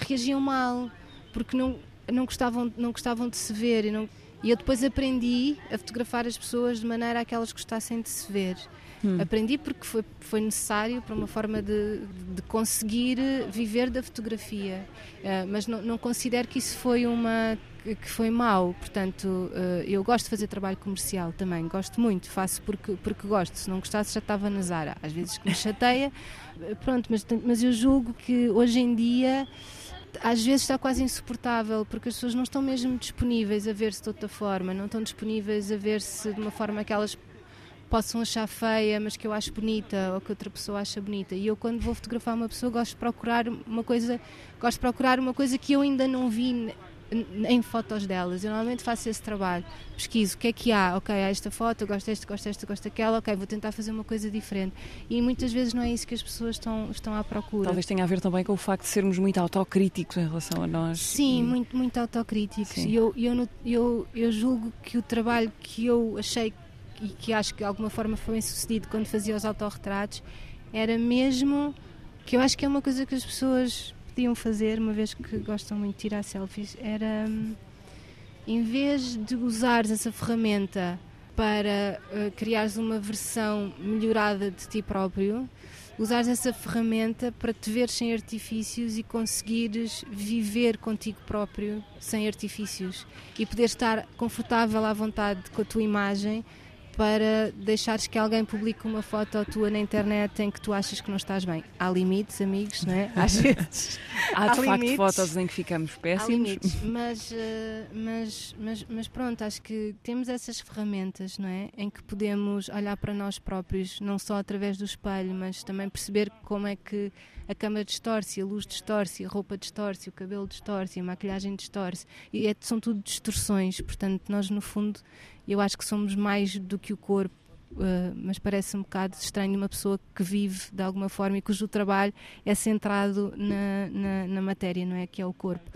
reagiam mal porque não, não, gostavam, não gostavam de se ver. E, não, e eu depois aprendi a fotografar as pessoas de maneira a que elas gostassem de se ver. Hum. Aprendi porque foi, foi necessário para uma forma de, de conseguir viver da fotografia. Uh, mas não, não considero que isso foi uma que foi mau, portanto uh, eu gosto de fazer trabalho comercial também, gosto muito, faço porque, porque gosto, se não gostasse já estava na Zara, às vezes que me chateia, pronto, mas, mas eu julgo que hoje em dia às vezes está quase insuportável porque as pessoas não estão mesmo disponíveis a ver-se de outra forma, não estão disponíveis a ver-se de uma forma que elas possam achar feia, mas que eu acho bonita ou que outra pessoa acha bonita. E eu quando vou fotografar uma pessoa gosto de procurar uma coisa, gosto procurar uma coisa que eu ainda não vi em fotos delas. Eu normalmente faço esse trabalho. Pesquiso o que é que há. Ok, há esta foto, gosto desta, gosto desta, gosto daquela. Ok, vou tentar fazer uma coisa diferente. E muitas vezes não é isso que as pessoas estão, estão à procura. Talvez tenha a ver também com o facto de sermos muito autocríticos em relação a nós. Sim, e... muito, muito autocríticos. E eu, eu, eu, eu julgo que o trabalho que eu achei e que acho que de alguma forma foi bem sucedido quando fazia os autorretratos era mesmo que eu acho que é uma coisa que as pessoas podiam fazer, uma vez que gostam muito de tirar selfies, era hum, em vez de usares essa ferramenta para uh, criares uma versão melhorada de ti próprio, usares essa ferramenta para te ver sem artifícios e conseguires viver contigo próprio sem artifícios e poder estar confortável à vontade com a tua imagem para deixares que alguém publique uma foto tua na internet em que tu achas que não estás bem. Há limites, amigos, não é? Às vezes. Há de facto limites, fotos em que ficamos péssimos. Há limites, mas, eh, mas, mas, mas pronto, acho que temos essas ferramentas, não é? Em que podemos olhar para nós próprios, não só através do espelho, mas também perceber como é que a câmara distorce, a luz distorce, a roupa distorce, o cabelo distorce, a maquilhagem distorce. E é, são tudo distorções, portanto, nós no fundo eu acho que somos mais do que o corpo. Uh, mas parece um bocado estranho uma pessoa que vive de alguma forma e cujo trabalho é centrado na, na, na matéria, não é? Que é o corpo.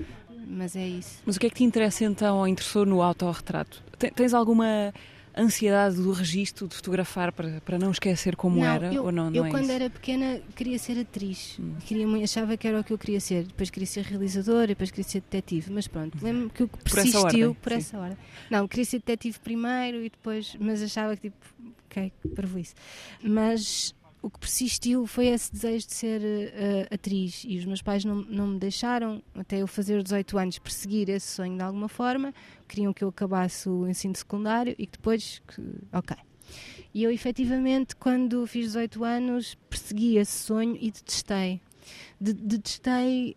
Mas é isso. Mas o que é que te interessa então ou interessou no autorretrato? Tens alguma ansiedade do registro de fotografar para, para não esquecer como não, era eu, ou não? não eu é quando isso? era pequena queria ser atriz, hum. queria, achava que era o que eu queria ser. Depois queria ser realizadora, depois queria ser detetive. Mas pronto, uhum. lembro-me que o que persistiu por essa, ordem, por essa hora. Não, queria ser detetive primeiro e depois, mas achava que tipo, ok, para isso. Mas o que persistiu foi esse desejo de ser uh, atriz e os meus pais não, não me deixaram, até eu fazer 18 anos, perseguir esse sonho de alguma forma. Queriam que eu acabasse o ensino secundário e que depois. Que, ok. E eu, efetivamente, quando fiz 18 anos, persegui esse sonho e detestei. De, detestei.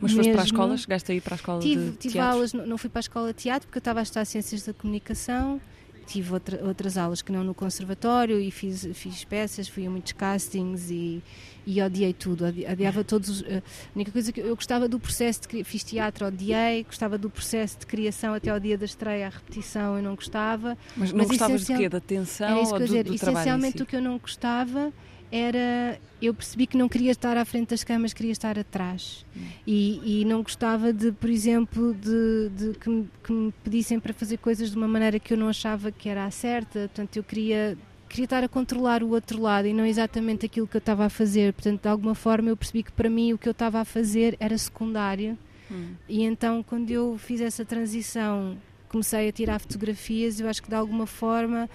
Mas foste para a escola? Chegaste a ir para a escola tive, de tive aulas, não, não fui para a escola de teatro porque eu estava a estudar Ciências da Comunicação tive outra, outras aulas que não no conservatório e fiz, fiz peças, fui a muitos castings e, e odiei tudo, odi- odiava todos os, eh, a única coisa que eu gostava do processo de fiz teatro, odiei, gostava do processo de criação até ao dia da estreia, a repetição eu não gostava. Mas não Mas gostavas de quê? Da tensão Era isso ou do, dizer, do essencialmente si? o que eu não gostava era eu percebi que não queria estar à frente das câmaras, queria estar atrás. E, e não gostava de, por exemplo, de, de que, me, que me pedissem para fazer coisas de uma maneira que eu não achava que era a certa, portanto eu queria queria estar a controlar o outro lado e não exatamente aquilo que eu estava a fazer, portanto de alguma forma eu percebi que para mim o que eu estava a fazer era secundário Hum. e então, quando eu fiz essa transição, comecei a tirar fotografias, eu acho que de alguma forma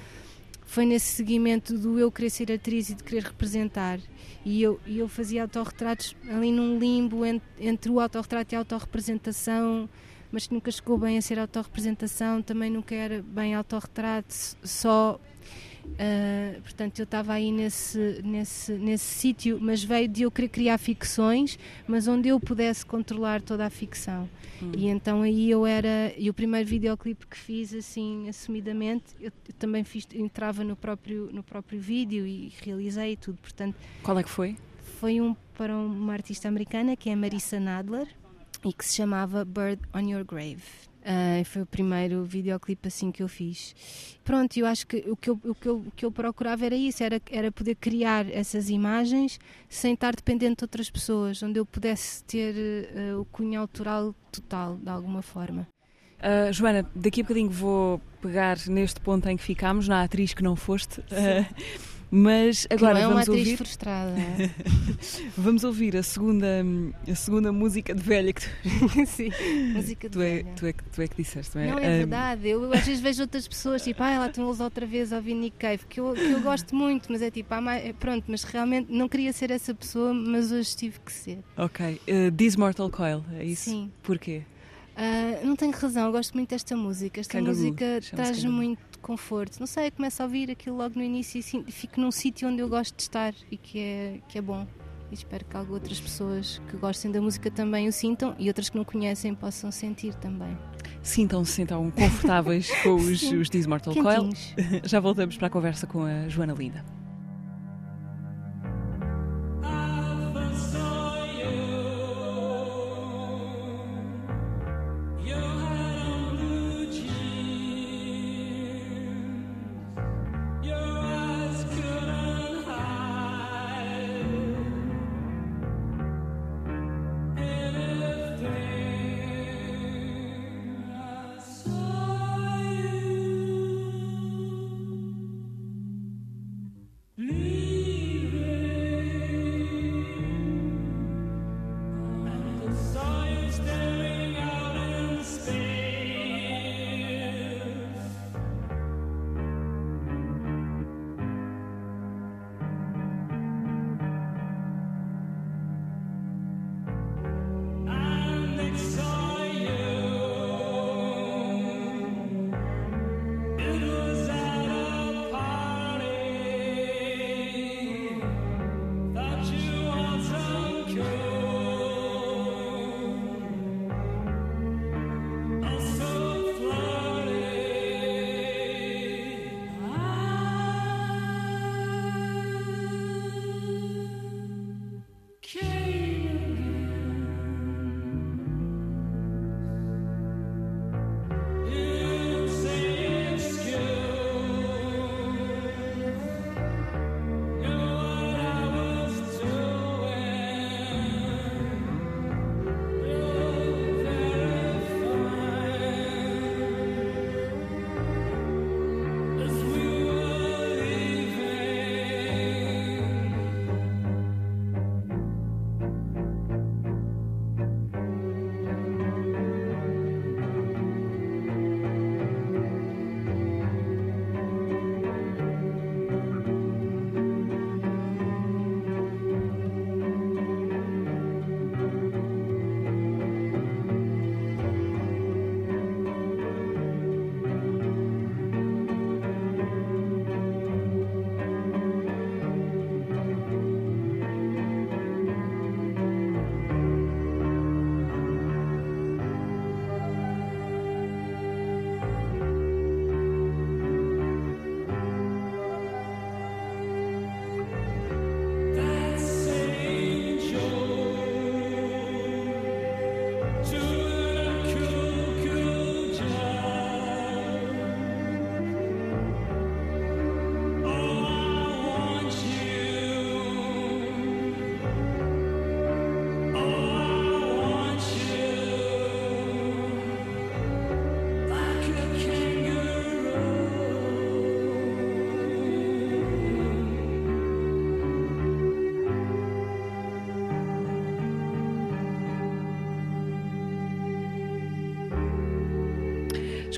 foi nesse seguimento do eu querer ser atriz e de querer representar. E eu, eu fazia autorretratos ali num limbo en- entre o autorretrato e a autorrepresentação, mas que nunca chegou bem a ser autorrepresentação, também nunca era bem autorretrato, só. Ah, portanto, eu estava aí nesse, nesse, nesse sítio, mas veio de eu querer criar ficções, mas onde eu pudesse controlar toda a ficção. Hum. E então aí eu era. E o primeiro videoclipe que fiz, assim, assumidamente, eu, eu também fiz, entrava no próprio, no próprio vídeo e realizei tudo. Portanto, Qual é que foi? foi um para uma artista americana que é Marissa Nadler e que se chamava Bird on Your Grave. Ah, foi o primeiro videoclipe assim que eu fiz. Pronto, eu acho que o que eu, o que eu, o que eu procurava era isso, era, era poder criar essas imagens sem estar dependente de outras pessoas, onde eu pudesse ter eh, o cunho autoral total, de alguma forma. Ah, Joana, daqui a bocadinho vou pegar neste ponto em que ficámos, na atriz que não foste. Mas Que agora não é uma vamos atriz ouvir, frustrada. vamos ouvir a segunda, a segunda música de velha que tu, Sim, música de tu, é, velha. tu, é, que- tu é que disseste, não é? Não é verdade, eu, eu às vezes vejo outras pessoas tipo, ah, lá estão eles outra vez a ouvir Nick Cave, que eu, que eu gosto muito, mas é tipo, ah, mais, pronto, mas realmente não queria ser essa pessoa, mas hoje tive que ser. ok. Uh, This Mortal Coil, é isso? Sim. Porquê? Ah, não tenho razão, eu gosto muito desta música. Esta Kangaroo, música traz Kangaroo. Muito conforto. Não sei, começo a ouvir aquilo logo no início e fico num sítio onde eu gosto de estar e que é, que é bom. E espero que algumas outras pessoas que gostem da música também o sintam e outras que não conhecem possam sentir também. Sintam-se então confortáveis com os, Sim. os This Mortal Coil. Já voltamos para a conversa com a Joana Linda.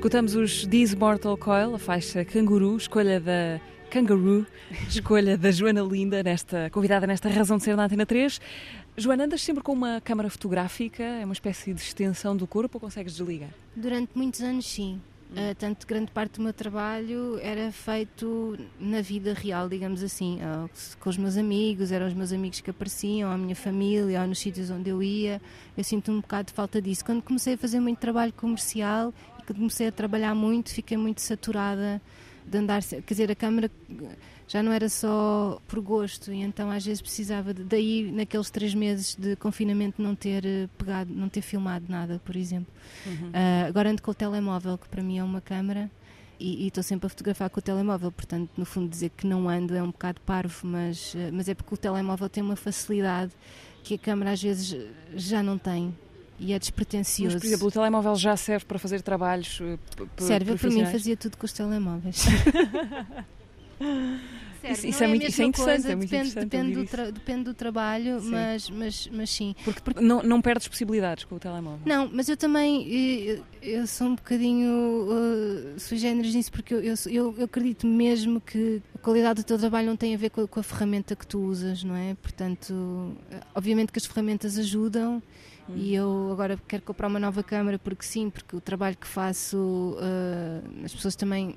Escutamos os These Mortal Coil, a faixa Canguru, escolha da Kangaroo, escolha da Joana Linda, nesta, convidada nesta Razão de Ser na Antena 3. Joana, andas sempre com uma câmara fotográfica? É uma espécie de extensão do corpo ou consegues desligar? Durante muitos anos, sim. Uh, tanto grande parte do meu trabalho era feito na vida real, digamos assim, uh, com os meus amigos, eram os meus amigos que apareciam, a minha família, ou nos sítios onde eu ia. Eu sinto um bocado de falta disso. Quando comecei a fazer muito trabalho comercial comecei a trabalhar muito, fiquei muito saturada de andar. Quer dizer, a câmera já não era só por gosto, e então às vezes precisava de, daí naqueles três meses de confinamento não ter eh, pegado, não ter filmado nada, por exemplo. Uhum. Uh, agora ando com o telemóvel, que para mim é uma câmera, e estou sempre a fotografar com o telemóvel, portanto, no fundo, dizer que não ando é um bocado parvo, mas, uh, mas é porque o telemóvel tem uma facilidade que a câmera às vezes já não tem e é despretensioso. Mas, por exemplo, o telemóvel já serve para fazer trabalhos uh, Serve, para mim fazia tudo com os telemóveis. isso, isso é, é, muito isso é interessante, coisa, é muito depende, interessante depende, do tra, depende do trabalho, sim. Mas, mas, mas sim. Porque, porque não, não perdes possibilidades com o telemóvel. Não, mas eu também eu, eu sou um bocadinho uh, sui generis nisso, porque eu, eu, eu, acredito mesmo que a qualidade do teu trabalho não tem a ver com a, com a ferramenta que tu usas, não é? Portanto, obviamente que as ferramentas ajudam. Hum. E eu agora quero comprar uma nova câmera porque sim, porque o trabalho que faço, uh, as pessoas também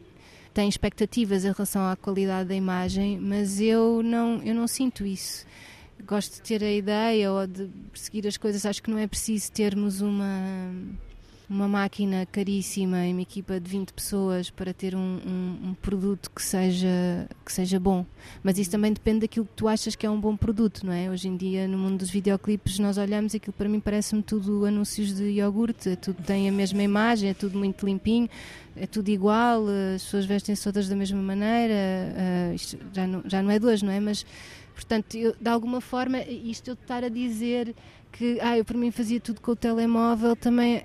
têm expectativas em relação à qualidade da imagem, mas eu não, eu não sinto isso. Gosto de ter a ideia ou de seguir as coisas. Acho que não é preciso termos uma uma máquina caríssima e uma equipa de 20 pessoas para ter um, um, um, produto que seja, que seja bom. Mas isso também depende daquilo que tu achas que é um bom produto, não é? Hoje em dia, no mundo dos videoclipes, nós olhamos aquilo para mim parece-me tudo anúncios de iogurte, é tudo tem a mesma imagem, é tudo muito limpinho, é tudo igual, as pessoas vestem-se todas da mesma maneira, uh, isto já não, já não é hoje, não é? Mas, portanto, eu, de alguma forma, isto eu estar a dizer que ah, eu para mim fazia tudo com o telemóvel também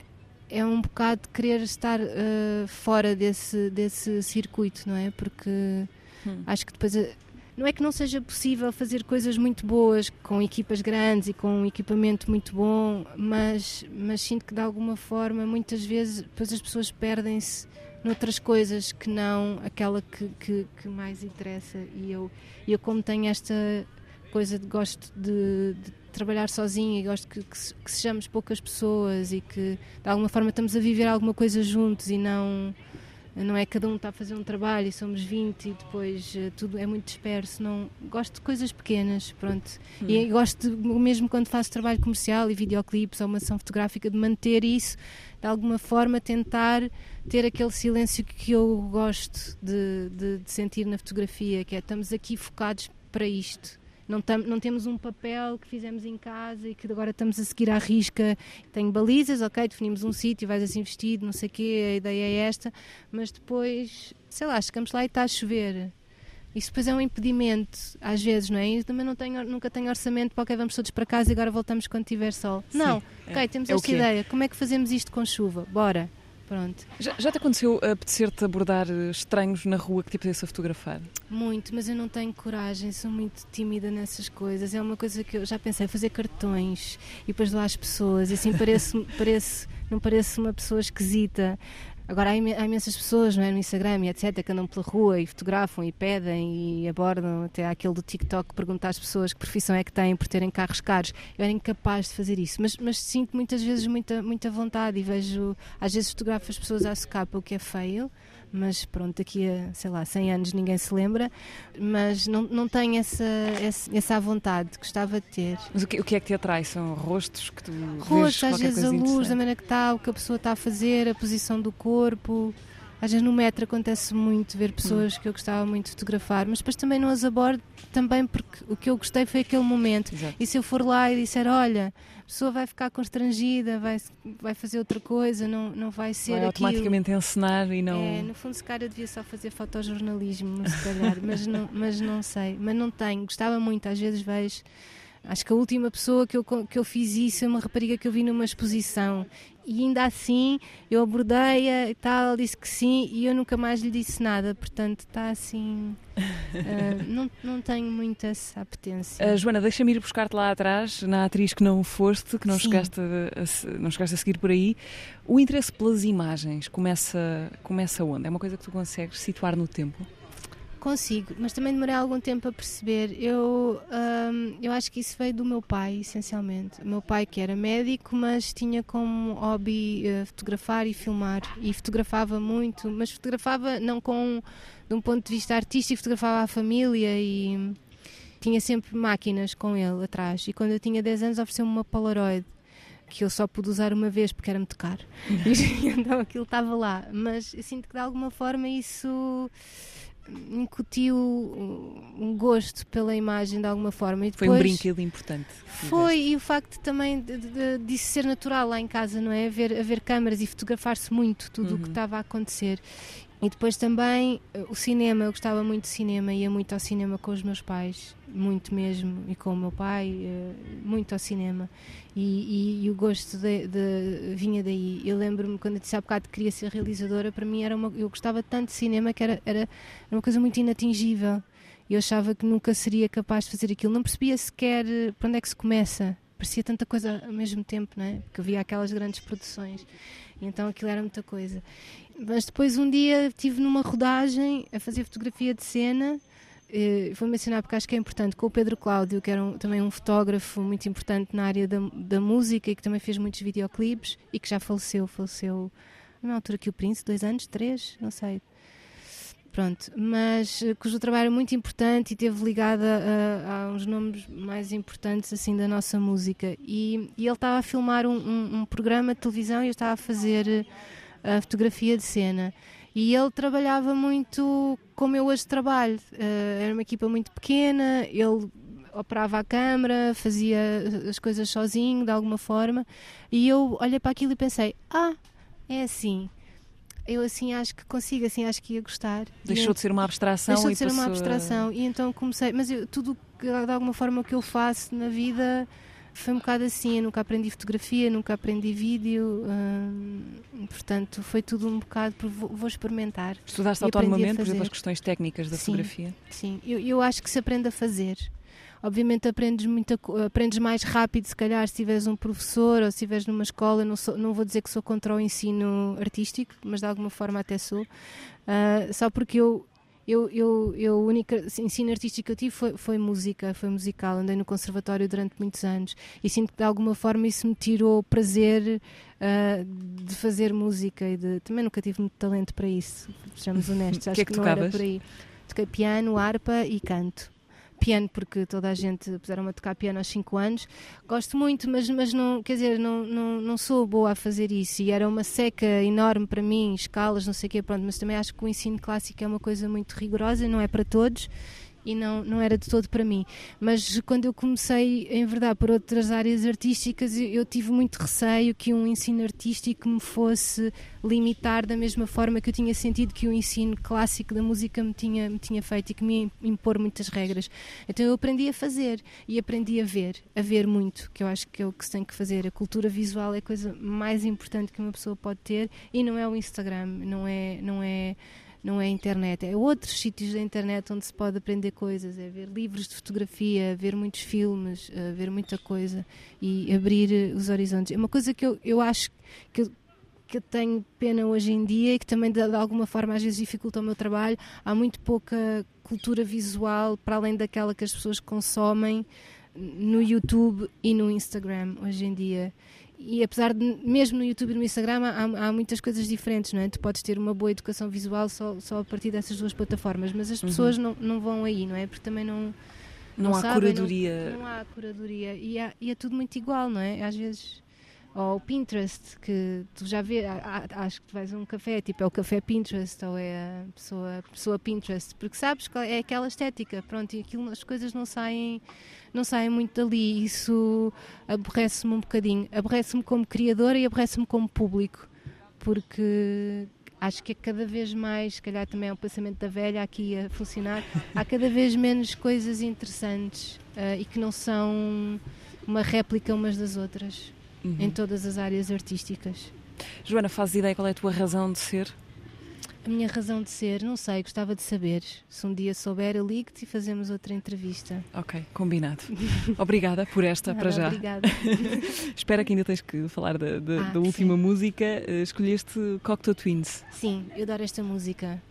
é um bocado de querer estar uh, fora desse, desse circuito, não é? Porque hum. acho que depois. Eh, não é que não seja possível fazer coisas muito boas com equipas grandes e com um equipamento muito bom, mas, mas sinto que de alguma forma, muitas vezes, depois as pessoas perdem-se noutras coisas que não aquela que, que, que mais interessa. E eu, eu, como tenho esta coisa de gosto de, de trabalhar sozinha e gosto que, que, que, sejamos poucas pessoas e que de alguma forma estamos a viver alguma coisa juntos e não não é cada um está a fazer um trabalho e somos 20 e depois uh, tudo é muito disperso não gosto de coisas pequenas pronto hum. e gosto de, mesmo quando faço trabalho comercial e videoclipes ou uma ação fotográfica de manter isso de alguma forma tentar ter aquele silêncio que eu gosto de, de, de sentir na fotografia que é estamos aqui focados para isto não, tam, não temos um papel que fizemos em casa e que agora estamos a seguir à risca. Tenho balizas, ok, definimos um sítio, vais assim vestido, não sei o quê, a ideia é esta, mas depois, sei lá, chegamos lá e está a chover. Isso depois é um impedimento, às vezes, não é? Eu também não tenho, nunca tenho orçamento para, ok, vamos todos para casa e agora voltamos quando tiver sol. Sim, não, é, ok, temos é esta ideia. Como é que fazemos isto com chuva? Bora. Pronto. Já, já te aconteceu apetecer-te abordar eh, estranhos na rua que te apetece a fotografar? Muito, mas eu não tenho coragem, sou muito tímida nessas coisas. É uma coisa que eu já pensei, fazer cartões e depois lá as pessoas, e assim parece, parece, não parece uma pessoa esquisita. Agora há, imensas pessoas é, no Instagram e etc. que andam pela rua e fotografam e pedem e abordam. Até aquele do TikTok que pergunta às pessoas que profissão é que têm por terem carros caros. Eu era incapaz de fazer isso, mas, mas sinto muitas vezes muita, muita vontade e vejo, às vezes fotografo as pessoas à socapa, o que é feio mas pronto, daqui a, sei lá, 100 anos ninguém se lembra, mas não, não tenho essa, essa, essa vontade, gostava de ter. Mas o que, o que é que te atrai? São rostos que tu Rostos, às vezes a luz, da maneira que está, o que a pessoa está a fazer, a posição do corpo. Às vezes no metro acontece muito ver pessoas hum. que eu gostava muito de fotografar, mas depois também não as abordo também porque o que eu gostei foi aquele momento. Exato. E se eu for lá e disser, olha, a pessoa vai ficar constrangida, vai, vai fazer outra coisa, não, não vai ser vai automaticamente encenar e não... É, no fundo se calhar devia só fazer fotojornalismo, se calhar, mas, não, mas não sei, mas não tenho. Gostava muito, às vezes vejo Acho que a última pessoa que eu, que eu fiz isso é uma rapariga que eu vi numa exposição e ainda assim eu abordei-a e tal, disse que sim e eu nunca mais lhe disse nada, portanto está assim. uh, não, não tenho muita apetência. Uh, Joana, deixa-me ir buscar-te lá atrás, na atriz que não foste, que não chegaste a, a, não chegaste a seguir por aí. O interesse pelas imagens começa, começa onde? É uma coisa que tu consegues situar no tempo? Consigo, mas também demorei algum tempo a perceber. Eu, hum, eu acho que isso veio do meu pai, essencialmente. O meu pai, que era médico, mas tinha como hobby uh, fotografar e filmar. E fotografava muito, mas fotografava não com de um ponto de vista artístico, fotografava a família e tinha sempre máquinas com ele atrás. E quando eu tinha 10 anos, ofereceu-me uma Polaroid que eu só pude usar uma vez porque era muito caro. então aquilo estava lá. Mas eu sinto que de alguma forma isso incutiu um gosto pela imagem de alguma forma. E depois, foi um brinquedo importante. Foi, e o facto também de, de, disso ser natural lá em casa, não é? Haver, haver câmaras e fotografar-se muito tudo o que uhum. estava a acontecer. E depois também eh, o cinema, eu gostava muito de cinema, ia muito ao cinema com os meus pais, muito mesmo, e com o meu pai, eh, muito ao cinema. E, e, e o gosto de, de, vinha daí. Eu lembro-me quando eu disse há bocado que queria ser realizadora, para mim era uma, eu gostava tanto de cinema que era, era uma coisa muito inatingível. Eu achava que nunca seria capaz de fazer aquilo. Não percebia sequer eh, para onde é que se começa. Parecia tanta coisa ao mesmo tempo, não é? Porque havia aquelas grandes produções. E então aquilo era muita coisa. Mas depois um dia estive numa rodagem a fazer fotografia de cena. Eh, vou mencionar porque acho que é importante, com o Pedro Cláudio, que era um, também um fotógrafo muito importante na área da, da música e que também fez muitos videoclipes e que já faleceu, faleceu na altura que o Príncipe, dois anos, três, não sei, pronto, mas eh, cujo trabalho é muito importante e teve ligada a, a uns nomes mais importantes assim da nossa música e, e ele estava a filmar um, um, um, programa de televisão e eu estava a fazer a fotografia de cena e ele trabalhava muito como eu hoje trabalho uh, era uma equipa muito pequena ele operava a câmara fazia as coisas sozinho de alguma forma e eu olhei para aquilo e pensei ah é assim eu assim acho que consigo, assim acho que ia gostar. Deixou de ser uma abstração Deixou de ser uma abstração. E então comecei, mas eu, tudo de alguma forma que eu faço na vida foi um bocado assim. Eu nunca aprendi fotografia, nunca aprendi vídeo, hum, portanto foi tudo um bocado. Vou, vou experimentar. Estudaste autonomamente, por exemplo, as questões técnicas da sim, fotografia? Sim, eu, eu acho que se aprende a fazer obviamente aprendes, muita, aprendes mais rápido se calhar se tiveres um professor ou se estiveres numa escola, não, sou, não vou dizer que sou contra o ensino artístico, mas de alguma forma até sou, uh, só porque eu, eu, eu, eu o único ensino artístico que eu tive foi, foi música, foi musical, andei no conservatório durante muitos anos. E sinto que de alguma forma isso me tirou o prazer uh, de fazer música e de, também nunca tive muito talento para isso, sejamos honestos, acho que, é que, que não era por aí. Toquei piano, harpa e canto piano, porque toda a gente puseram-me a tocar piano aos 5 anos. Gosto muito, mas, mas não, quer dizer, não, não, não sou boa a fazer isso. E era uma seca enorme para mim, escalas, não sei o quê, pronto. Mas também acho que o ensino clássico é uma coisa muito rigorosa, não é para todos e não, não era de todo para mim. Mas quando eu comecei, em verdade, por outras áreas artísticas, eu, eu, tive muito receio que um ensino artístico me fosse limitar da mesma forma que eu tinha sentido que o ensino clássico da música me tinha, me tinha feito e que me ia impor muitas regras. Então eu aprendi a fazer e aprendi a ver, a ver muito, que eu acho que é o que se tem que fazer. A cultura visual é a coisa mais importante que uma pessoa pode ter e não é o Instagram, não é. Não é não é a internet, é outros sítios da internet onde se pode aprender coisas, é ver livros de fotografia, ver muitos filmes, uh, ver muita coisa e abrir eh, os horizontes. É uma coisa que eu, eu acho que eu, que tenho pena hoje em dia e que também de, de, alguma forma às vezes dificulta o meu trabalho. Há muito pouca cultura visual para além daquela que as pessoas consomem no YouTube e no Instagram hoje em dia e apesar de, mesmo no YouTube e no Instagram, há, há, muitas coisas diferentes, não é? Tu podes ter uma boa educação visual só, só a partir dessas duas plataformas, mas as pessoas uhum. não, não vão aí, não é? Porque também não. Não, não há sabem, curadoria. Não, não, há curadoria. E, há, e é tudo muito igual, não é? Às vezes ou o Pinterest, que tu já vês, acho que tu vais a um café, tipo é o café Pinterest ou é a pessoa, pessoa Pinterest, porque sabes que é aquela estética, pronto, e aquilo, as coisas não saem, não saem muito dali, isso aborrece-me um bocadinho, aborrece-me como criadora e aborrece-me como público, porque acho que é cada vez mais, se calhar também é um pensamento da velha aqui a funcionar, há cada vez menos coisas interessantes uh, e que não são uma réplica umas das outras Uhum. em todas as áreas artísticas. Joana, fazes ideia qual é a tua razão de ser? A minha razão de ser, não sei, gostava de saber. Se um dia souber, eu ligo-te e fazemos outra entrevista. Ok, combinado. Obrigada por esta, Nada, para já. Obrigada. Espero que ainda tens que falar da, da- Ah, da última sim. música. Eh, Escolheste Cocteau Twins. Sim, eu adoro esta música.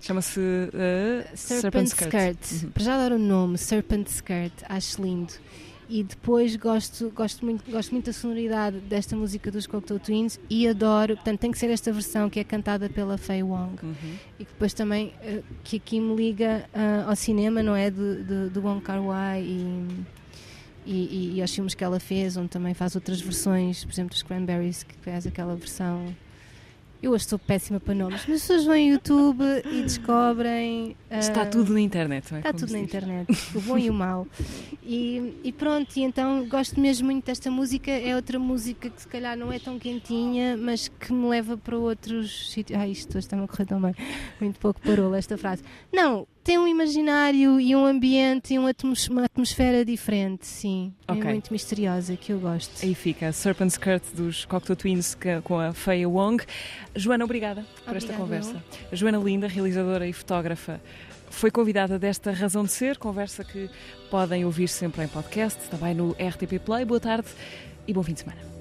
Chama-se eh, Serpent, Skirt. Uhum. Para já adoro o nome, Serpent Skirt, acho lindo. E depois gosto, gosto, muito, gosto muito da sonoridade desta música dos Cocteau Twins e adoro, portanto, tem que ser esta versão que é cantada pela Faye Wong. Uhum. E que depois também, eh, que aqui me liga ah, ao cinema, não é? De, de, do Wong Kar Wai e, e, e aos filmes que ela fez, onde também faz outras versões, por exemplo, dos Cranberries, que faz aquela versão. Eu hoje estou péssima para nomes, mas as pessoas vão ao YouTube e descobrem. ah, Está tudo na internet, não é? Está Como tudo na internet, o bom e o mau. E, e pronto, e então gosto mesmo muito desta música. É outra música que se calhar não é tão quentinha, mas que me leva para outros sítios. Ai, isto hoje está-me a correr tão bem. Muito pouco parou esta frase. Não, tem um imaginário e um ambiente e um uma atmosfera diferente, sim. Ok. É muito misteriosa, que eu gosto. Aí fica Serpent Skirt dos Cocteau Twins com a Faye Wong. Joana, obrigada por esta Obrigada, conversa. A Joana Linda, realizadora e fotógrafa, foi convidada desta Razão de Ser, conversa que podem ouvir sempre em podcast, também no RTP Play. Boa tarde e bom fim de semana.